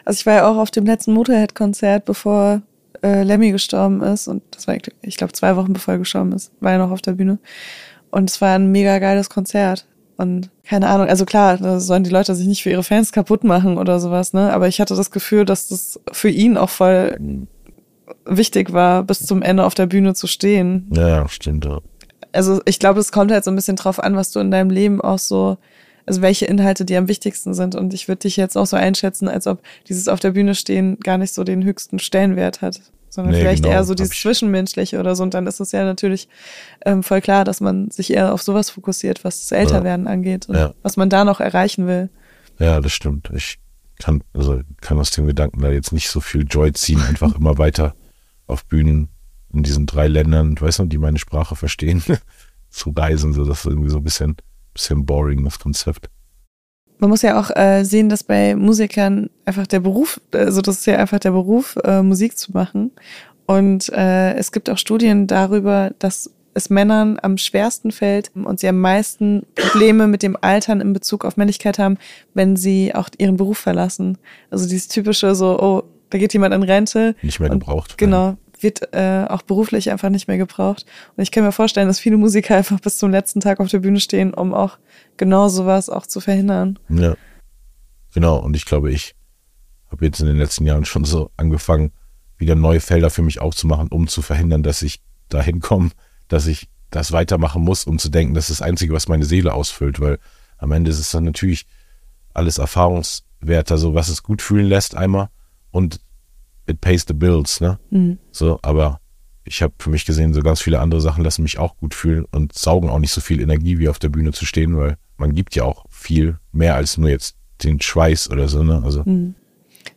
Also ich war ja auch auf dem letzten Motorhead-Konzert, bevor äh, Lemmy gestorben ist. Und das war, ich glaube, zwei Wochen bevor er gestorben ist, war er noch auf der Bühne. Und es war ein mega geiles Konzert. Und keine Ahnung, also klar, da sollen die Leute sich nicht für ihre Fans kaputt machen oder sowas, ne? Aber ich hatte das Gefühl, dass das für ihn auch voll wichtig war, bis zum Ende auf der Bühne zu stehen Ja, ja, stimmt. Ja. also ich glaube, es kommt halt so ein bisschen drauf an, was du in deinem Leben auch so, also welche Inhalte dir am wichtigsten sind. Und ich würde dich jetzt auch so einschätzen, als ob dieses auf der Bühne stehen gar nicht so den höchsten Stellenwert hat, sondern Nee, vielleicht genau, eher so dieses ich- Zwischenmenschliche oder so. Und dann ist es ja natürlich ähm, voll klar, dass man sich eher auf sowas fokussiert, was das Älterwerden angeht und Ja. was man da noch erreichen will. ja, das stimmt. Ich kann, also kann aus dem Gedanken da jetzt nicht so viel Joy ziehen, einfach immer weiter auf Bühnen in diesen drei Ländern, weißt du, die meine Sprache verstehen, zu reisen. So, das ist irgendwie so ein bisschen, bisschen boring, das Konzept. Man muss ja auch äh, sehen, dass bei Musikern einfach der Beruf, also das ist ja einfach der Beruf, äh, Musik zu machen. Und äh, es gibt auch Studien darüber, dass es Männern am schwersten fällt und sie am meisten Probleme mit dem Altern in Bezug auf Männlichkeit haben, wenn sie auch ihren Beruf verlassen. Also dieses typische so, oh, da geht jemand in Rente. Nicht mehr und gebraucht. Genau, wird äh, auch beruflich einfach nicht mehr gebraucht. Und ich kann mir vorstellen, dass viele Musiker einfach bis zum letzten Tag auf der Bühne stehen, um auch genau sowas auch zu verhindern. Ja. Genau, und ich glaube, ich habe jetzt in den letzten Jahren schon so angefangen, wieder neue Felder für mich aufzumachen, um zu verhindern, dass ich dahin komme, dass ich das weitermachen muss, um zu denken, das ist das Einzige, was meine Seele ausfüllt, weil am Ende ist es dann natürlich alles Erfahrungswerte, so was es gut fühlen lässt einmal und it pays the bills, ne? So, aber ich habe für mich gesehen, so ganz viele andere Sachen lassen mich auch gut fühlen und saugen auch nicht so viel Energie, wie auf der Bühne zu stehen, weil man gibt ja auch viel mehr als nur jetzt den Schweiß oder so, ne? Also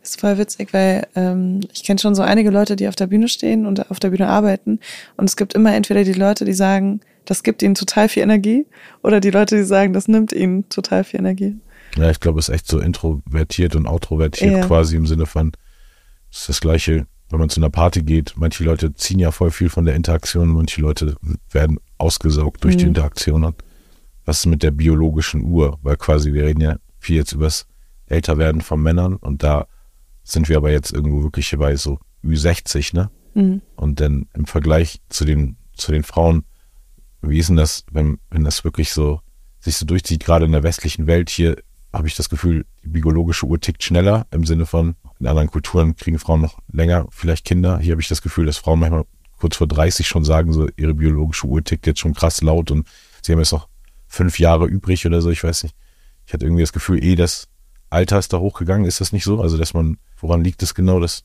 Das ist voll witzig, weil ähm, ich kenne schon so einige Leute, die auf der Bühne stehen und auf der Bühne arbeiten. Und es gibt immer entweder die Leute, die sagen, das gibt ihnen total viel Energie, oder die Leute, die sagen, das nimmt ihnen total viel Energie. ja, ich glaube, es ist echt so introvertiert und outrovertiert Ja. quasi im Sinne von, es ist das Gleiche, wenn man zu einer Party geht. Manche Leute ziehen ja voll viel von der Interaktion, manche Leute werden ausgesaugt durch die Interaktion. Und was ist mit der biologischen Uhr? Weil quasi, wir reden ja viel jetzt übers Älterwerden von Männern und da sind wir aber jetzt irgendwo wirklich bei so Ü60, ne? Und dann im Vergleich zu den, zu den Frauen, wie ist denn das, wenn, wenn das wirklich so sich so durchzieht, gerade in der westlichen Welt hier, habe ich das Gefühl, die biologische Uhr tickt schneller im Sinne von, in anderen Kulturen kriegen Frauen noch länger vielleicht Kinder. Hier habe ich das Gefühl, dass Frauen manchmal kurz vor 30 schon sagen, so ihre biologische Uhr tickt jetzt schon krass laut und sie haben jetzt noch fünf Jahre übrig oder so, ich weiß nicht. Ich hatte irgendwie das Gefühl, eh das Alter ist da hochgegangen. Ist das nicht so? Also, dass man, woran liegt es genau, dass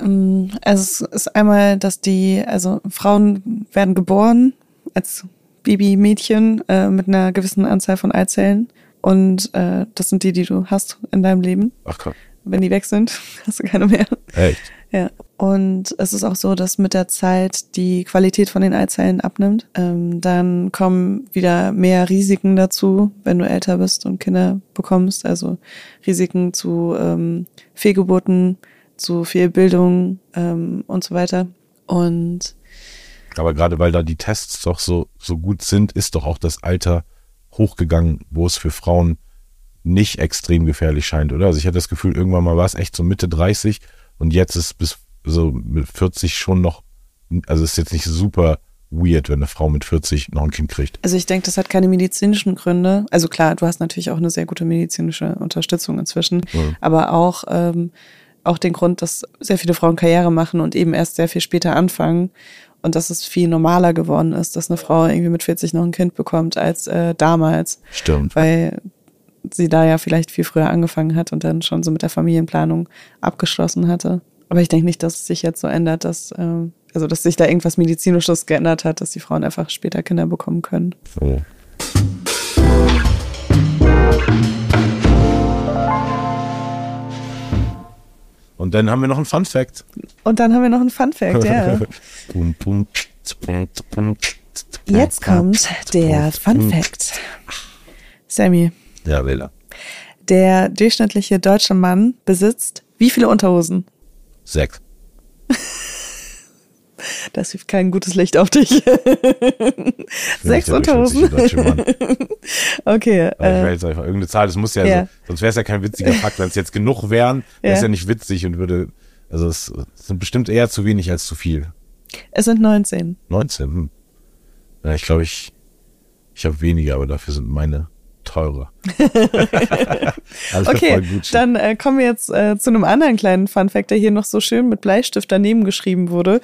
Ähm, Also es ist einmal, dass die, also Frauen werden geboren als Babymädchen äh, mit einer gewissen Anzahl von Eizellen. Und äh, das sind die, die du hast in deinem Leben. Ach krass. Wenn die weg sind, hast du keine mehr. Echt? Ja. Und es ist auch so, dass mit der Zeit die Qualität von den Eizellen abnimmt. Ähm, dann kommen wieder mehr Risiken dazu, wenn du älter bist und Kinder bekommst. Also Risiken zu ähm, Fehlgeburten, zu Fehlbildung ähm, und so weiter. Und Aber gerade weil da die Tests doch so, so gut sind, ist doch auch das Alter hochgegangen, wo es für Frauen nicht extrem gefährlich scheint, oder? Also ich hatte das Gefühl, irgendwann mal war es echt so Mitte 30 und jetzt ist bis so mit 40 schon noch, also es ist jetzt nicht super weird, wenn eine Frau mit 40 noch ein Kind kriegt. Also ich denke, das hat keine medizinischen Gründe. Also klar, du hast natürlich auch eine sehr gute medizinische Unterstützung inzwischen, Mhm. aber auch, ähm, auch den Grund, dass sehr viele Frauen Karriere machen und eben erst sehr viel später anfangen und dass es viel normaler geworden ist, dass eine Frau irgendwie mit 40 noch ein Kind bekommt als äh, damals, Stimmt. weil sie da ja vielleicht viel früher angefangen hat und dann schon so mit der Familienplanung abgeschlossen hatte. Aber ich denke nicht, dass es sich jetzt so ändert, dass, ähm, also dass sich da irgendwas Medizinisches geändert hat, dass die Frauen einfach später Kinder bekommen können. So. Und dann haben wir noch einen Fun Fact. Und dann haben wir noch einen Fun Fact, ja. Jetzt kommt der Fun Fact. Sammy, Ja, Wähler. der durchschnittliche deutsche Mann besitzt wie viele Unterhosen? Sechs. Das hilft kein gutes Licht auf dich. Sechs Unterhosen. Okay. Aber ich Äh, jetzt einfach irgendeine Zahl, das muss ja, Ja. So, sonst wäre es ja kein witziger Fakt. Wenn es jetzt genug wären, wäre es Ja. ja nicht witzig und würde, also es, es sind bestimmt eher zu wenig als zu viel. es sind 19. 19, hm. Ja, ich glaube, ich, ich habe weniger, aber dafür sind meine teurer. Okay, dann äh, kommen wir jetzt äh, zu einem anderen kleinen Fun Fact, der hier noch so schön mit Bleistift daneben geschrieben wurde.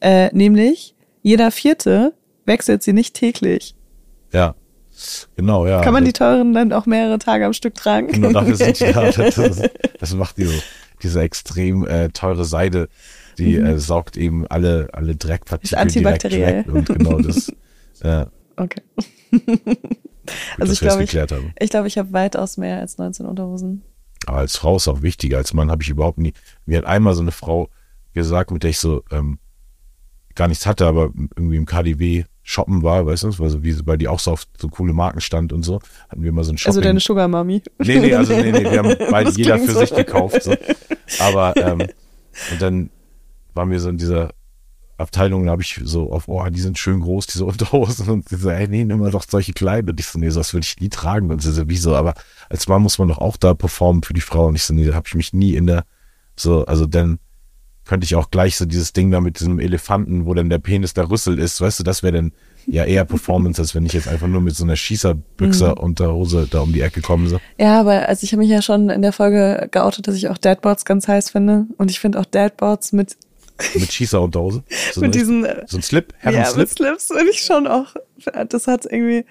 Äh, nämlich, jeder Vierte wechselt sie nicht täglich. Ja, genau, ja. Kann man die teuren dann auch mehrere Tage am Stück tragen? Genau dafür sind die da. Das, das macht diese, diese extrem äh, teure Seide, die äh, saugt eben alle, alle Dreckpartikel Mhm. Ist direkt antibakteriell. weg. Und genau das, ja, Okay. gut, Also ich glaube, ich, haben. ich, glaube, ich habe weitaus mehr als 19 Unterhosen. Aber als Frau ist auch wichtiger. Als Mann habe ich überhaupt nie. Mir hat einmal so eine Frau gesagt, mit der ich so ähm, gar nichts hatte, aber irgendwie im KDW shoppen war, weißt du, weil, so, wie, weil die auch so auf so coole Marken stand und so, hatten wir mal so ein Shopping. Also deine Sugar Mami. Nee, nee, also nee, nee, wir haben beide jeder für so. sich gekauft. So. Aber ähm, und dann waren wir so in dieser Abteilung, da habe ich so auf, oh, die sind schön groß, diese Unterhosen. Und sie so, ey, nee, nimm mal doch solche kleinen. Und ich so, nee, das würde ich nie tragen. Und sie so, wieso? Aber als Mann muss man doch auch da performen für die Frau. Und ich so, nee, da habe ich mich nie in der, so, also dann könnte ich auch gleich so dieses Ding da mit diesem Elefanten, wo dann der Penis der Rüssel ist, weißt du, das wäre dann ja eher Performance, als wenn ich jetzt einfach nur mit so einer Schießerbüchser-Unterhose da um die Ecke komme. So. Ja, aber also ich habe mich ja schon in der Folge geoutet, dass ich auch Deadboards ganz heiß finde. Und ich finde auch Deadboards mit, Mit Schießerunterhose. So, mit diesen so ein Slip, ja, Herrenslip. mit Slips finde ich schon auch. Das hat irgendwie,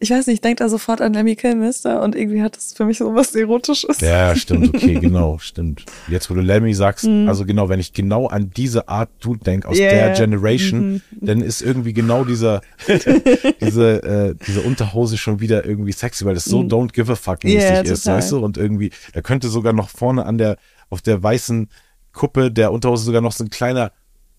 ich weiß nicht, ich denke da sofort an Lemmy Kilmister und irgendwie hat das für mich so was Erotisches. Ja, stimmt, okay, genau, stimmt. Jetzt, wo du Lemmy sagst, Mhm. also genau, wenn ich genau an diese Art Dude denk aus Ja, der. Generation, Mhm. dann ist irgendwie genau dieser, diese, äh, diese Unterhose schon wieder irgendwie sexy, weil das so don't give a fuck mäßig Ja, ist, weißt du? Und irgendwie, da könnte sogar noch vorne an der, auf der weißen Kuppe der Unterhose sogar noch so ein kleiner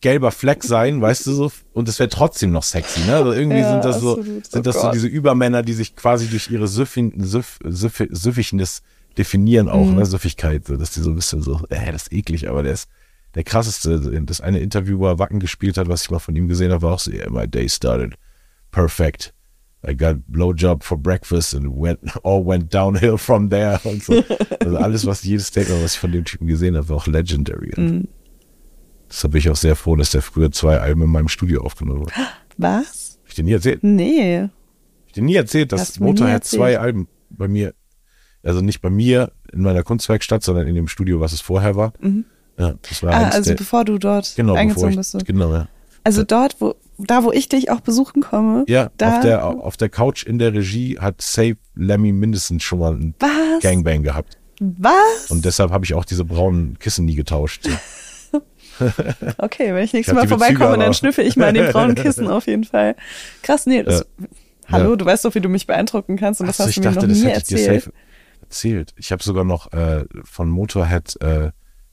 gelber Fleck sein, weißt du so, und es wäre trotzdem noch sexy, ne? Also irgendwie Ja, sind das so, absolut. sind Oh das so Gott. diese Übermänner, die sich quasi durch ihre Süffin, Süff, Süff, Süffignis definieren auch, Mhm. ne, Süffigkeit, so, dass die so ein bisschen so, äh, das ist eklig, aber der ist der krasseste. Das eine Interview, wo er Wacken gespielt hat, was ich mal von ihm gesehen habe, war auch so, yeah, my day started perfect. I got blowjob for breakfast and went, all went downhill from there und so. Also alles, was jedes Statement, was ich von dem Typen gesehen habe, war auch legendary. Mhm. Deshalb bin ich auch sehr froh, dass der früher zwei Alben in meinem Studio aufgenommen hat. Hab Was? ich dir nie erzählt? Nee. Hab ich dir nie erzählt, dass Motorhead zwei Alben bei mir, also nicht bei mir in meiner Kunstwerkstatt, sondern in dem Studio, was es vorher war. Ja, das war Ah, also der, bevor du dort genau, eingezogen ich, bist. genau, ja. Also dort, wo, da, wo ich dich auch besuchen komme. Ja, da, auf, der, auf der Couch in der Regie hat Safe Lemmy mindestens schon mal ein Was? Gangbang gehabt. Was? Und deshalb habe ich auch diese braunen Kissen nie getauscht. Okay, wenn ich nächstes Ich Mal Bezüge vorbeikomme, dann schnüffel ich mal in den braunen Kissen auf jeden Fall. Krass, nee, das, hallo, Ja. du weißt doch, wie du mich beeindrucken kannst und das Ach so, hast du mir noch nie erzählt. erzählt. Ich habe sogar noch äh, von Motorhead äh,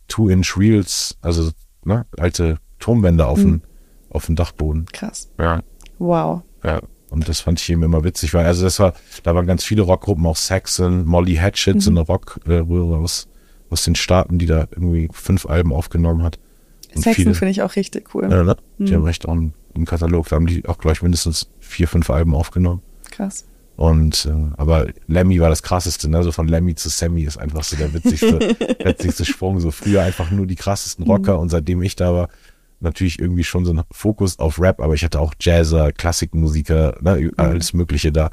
Two-Inch Reels, also ne, alte Turmbänder auf, Hm. dem auf dem Dachboden. Krass. Ja. Wow. Ja. Und das fand ich eben immer witzig, weil also das war, da waren ganz viele Rockgruppen, auch Saxon, Molly Hatchet, so Mhm. eine Rockröhre aus, aus den Staaten, die da irgendwie fünf Alben aufgenommen hat. Saxon finde ich auch richtig cool. Ja, ne? Die Mhm. haben recht auch einen, einen Katalog, da haben die auch gleich mindestens vier, fünf Alben aufgenommen. Krass. Und äh, aber Lemmy war das krasseste, ne? So von Lemmy zu Sammy ist einfach so der witzigste, witzigste Sprung. So früher einfach nur die krassesten Rocker und seitdem ich da war, natürlich irgendwie schon so ein Fokus auf Rap, aber ich hatte auch Jazzer, Klassikmusiker, ne? alles Mögliche da.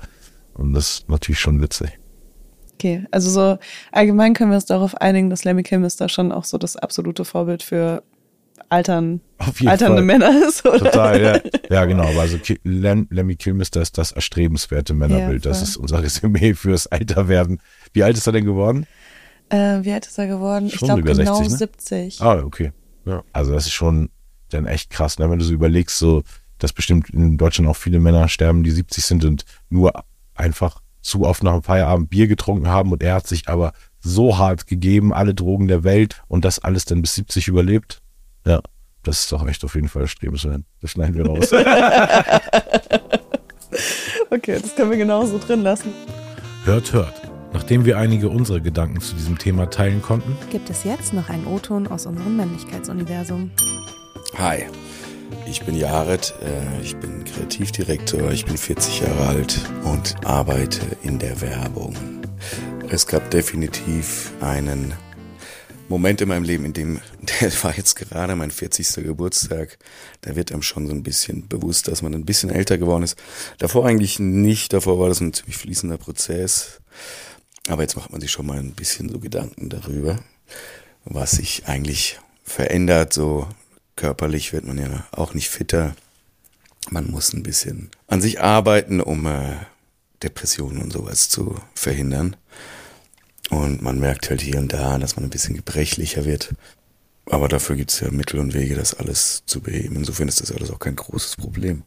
Und das ist natürlich schon witzig. Okay, also so allgemein können wir uns darauf einigen, dass Lemmy Kilmister schon auch so das absolute Vorbild für altern, alternde Fall. Männer ist, oder? Total, ja. Ja, genau. Aber also Lemmy Kilmister ist das erstrebenswerte Männerbild. Ja, das ist unser Resümee fürs Alterwerden. Wie alt ist er denn geworden? Äh, wie alt ist er geworden? ich Schon glaube über genau 60, ne? 70. Ah, okay. Ja. Also das ist schon dann echt krass, ne? wenn du so überlegst, so, dass bestimmt in Deutschland auch viele Männer sterben, die 70 sind und nur einfach zu oft nach dem Feierabend Bier getrunken haben und er hat sich aber so hart gegeben, alle Drogen der Welt und das alles dann bis 70 überlebt. Ja, das ist doch echt auf jeden Fall erstrebenswert. Das schneiden wir raus. Okay, das können wir genauso drin lassen. hört, hört. Nachdem wir einige unserer Gedanken zu diesem Thema teilen konnten, Gibt es jetzt noch einen O-Ton aus unserem Männlichkeitsuniversum? Hi, ich bin Jared, äh, ich bin Kreativdirektor, ich bin 40 Jahre alt und arbeite in der Werbung. Es gab definitiv einen Moment in meinem Leben, in dem, der war jetzt gerade mein 40. Geburtstag, da wird einem schon so ein bisschen bewusst, dass man ein bisschen älter geworden ist. Davor eigentlich nicht, davor war das ein ziemlich fließender Prozess. Aber jetzt macht man sich schon mal ein bisschen so Gedanken darüber, was sich eigentlich verändert. So körperlich wird man ja auch nicht fitter. Man muss ein bisschen an sich arbeiten, um äh, Depressionen und sowas zu verhindern. Und man merkt halt hier und da, dass man ein bisschen gebrechlicher wird. Aber dafür gibt es ja Mittel und Wege, das alles zu beheben. Insofern ist das alles auch kein großes Problem.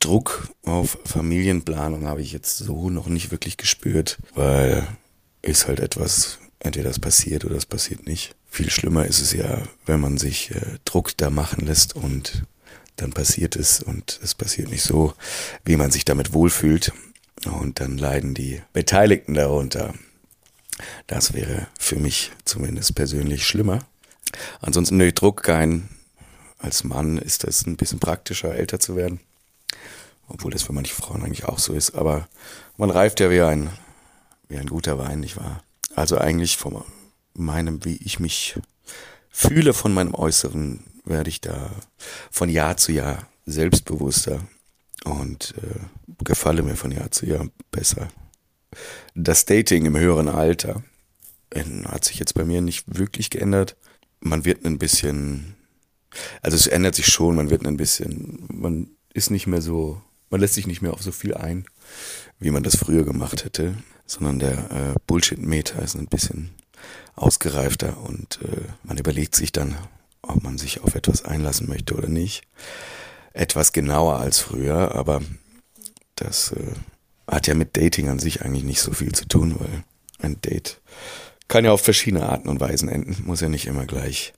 Druck auf Familienplanung habe ich jetzt so noch nicht wirklich gespürt, weil ist halt etwas, entweder das passiert oder es passiert nicht. Viel schlimmer ist es ja, wenn man sich äh, Druck da machen lässt und dann passiert es und es passiert nicht so, wie man sich damit wohlfühlt. Und dann leiden die Beteiligten darunter. Das wäre für mich zumindest persönlich schlimmer. Ansonsten nö, Druck kein. Als Mann ist das ein bisschen praktischer, älter zu werden. Obwohl das für manche Frauen eigentlich auch so ist. Aber man reift ja wie ein, wie ein guter Wein, nicht wahr? Also eigentlich von meinem, wie ich mich fühle, von meinem Äußeren, werde ich da von Jahr zu Jahr selbstbewusster und äh, gefalle mir von Jahr zu Jahr besser. Das Dating im höheren Alter äh, hat sich jetzt bei mir nicht wirklich geändert. Man wird ein bisschen, also es ändert sich schon, man wird ein bisschen, man ist nicht mehr so, man lässt sich nicht mehr auf so viel ein, wie man das früher gemacht hätte, sondern der äh, Bullshit-Meter ist ein bisschen ausgereifter und äh, man überlegt sich dann, ob man sich auf etwas einlassen möchte oder nicht. Etwas genauer als früher, aber das äh, hat ja mit Dating an sich eigentlich nicht so viel zu tun, weil ein Date kann ja auf verschiedene Arten und Weisen enden, muss ja nicht immer gleich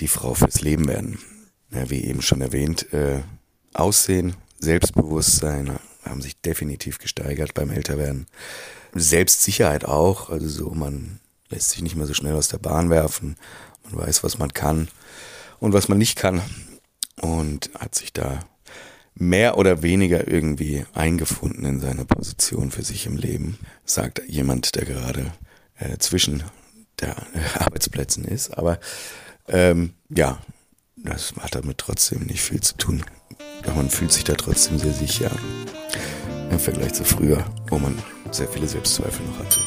die Frau fürs Leben werden. Ja, wie eben schon erwähnt, äh, Aussehen, Selbstbewusstsein haben sich definitiv gesteigert beim Älterwerden. Selbstsicherheit auch, also so, man lässt sich nicht mehr so schnell aus der Bahn werfen, man weiß, was man kann und was man nicht kann und hat sich da mehr oder weniger irgendwie eingefunden in seine Position für sich im Leben, sagt jemand, der gerade äh, zwischen der äh, Arbeitsplätzen ist. Aber ähm, ja, das hat damit trotzdem nicht viel zu tun. Man fühlt sich da trotzdem sehr sicher im Vergleich zu früher, wo man sehr viele Selbstzweifel noch hatte.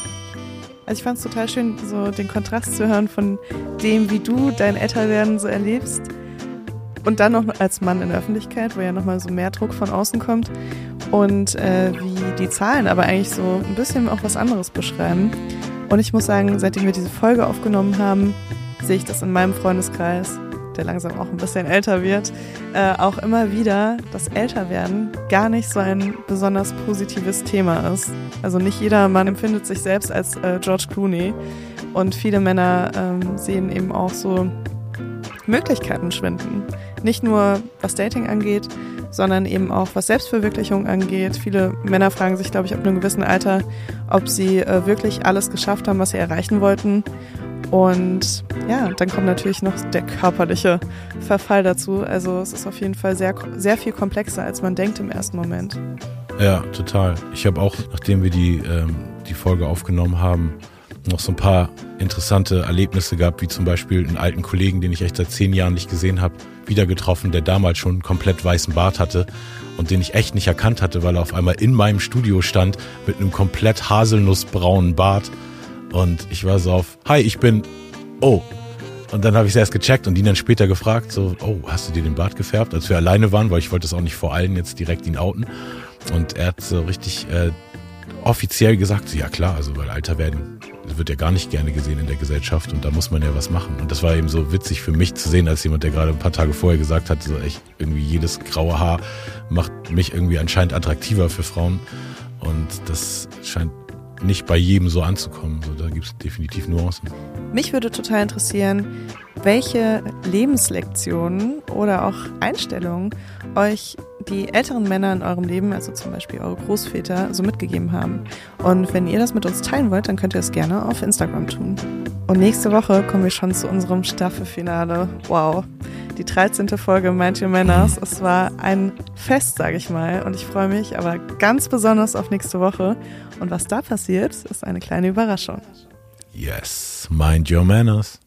Also ich fand es total schön, so den Kontrast zu hören von dem, wie du dein Älterwerden so erlebst Und dann noch als Mann in der Öffentlichkeit, wo ja nochmal so mehr Druck von außen kommt. Und äh, wie die Zahlen aber eigentlich so ein bisschen auch was anderes beschreiben. Und ich muss sagen, seitdem wir diese Folge aufgenommen haben, sehe ich das in meinem Freundeskreis, der langsam auch ein bisschen älter wird, äh, auch immer wieder, dass Älterwerden gar nicht so ein besonders positives Thema ist. Also nicht jeder Mann empfindet sich selbst als äh, George Clooney und viele Männer ähm, sehen eben auch so Möglichkeiten schwinden. Nicht nur was Dating angeht, sondern eben auch was Selbstverwirklichung angeht. Viele Männer fragen sich, glaube ich, ab einem gewissen Alter, ob sie äh, wirklich alles geschafft haben, was sie erreichen wollten. Und ja, dann kommt natürlich noch der körperliche Verfall dazu. Also es ist auf jeden Fall sehr, sehr viel komplexer, als man denkt im ersten Moment. Ja, total. Ich habe auch, nachdem wir die, ähm, die Folge aufgenommen haben, noch so ein paar interessante Erlebnisse gehabt, wie zum Beispiel einen alten Kollegen, den ich echt seit zehn Jahren nicht gesehen habe, wieder getroffen, der damals schon einen komplett weißen Bart hatte und den ich echt nicht erkannt hatte, weil er auf einmal in meinem Studio stand mit einem komplett haselnussbraunen Bart. Und ich war so auf, hi, ich bin, oh. Und dann habe ich es erst gecheckt und ihn dann später gefragt, so, oh, hast du dir den Bart gefärbt, als wir alleine waren, weil ich wollte es auch nicht vor allen jetzt direkt ihn outen. Und er hat so richtig äh, offiziell gesagt, ja klar, also weil Alter werden wird ja gar nicht gerne gesehen in der Gesellschaft und da muss man ja was machen. Und das war eben so witzig für mich zu sehen, als jemand, der gerade ein paar Tage vorher gesagt hat, so echt irgendwie jedes graue Haar macht mich irgendwie anscheinend attraktiver für Frauen. Und das scheint nicht bei jedem so anzukommen. So, da gibt es definitiv Nuancen. Mich würde total interessieren, welche Lebenslektionen oder auch Einstellungen euch die älteren Männer in eurem Leben, also zum Beispiel eure Großväter, so mitgegeben haben. Und wenn ihr das mit uns teilen wollt, dann könnt ihr es gerne auf Instagram tun. Und nächste Woche kommen wir schon zu unserem Staffelfinale. Wow. Die 13. Folge Mind Your Manners. Es war ein Fest, sage ich mal. Und ich freue mich aber ganz besonders auf nächste Woche. Und was da passiert, ist eine kleine Überraschung. Yes, mind your manners.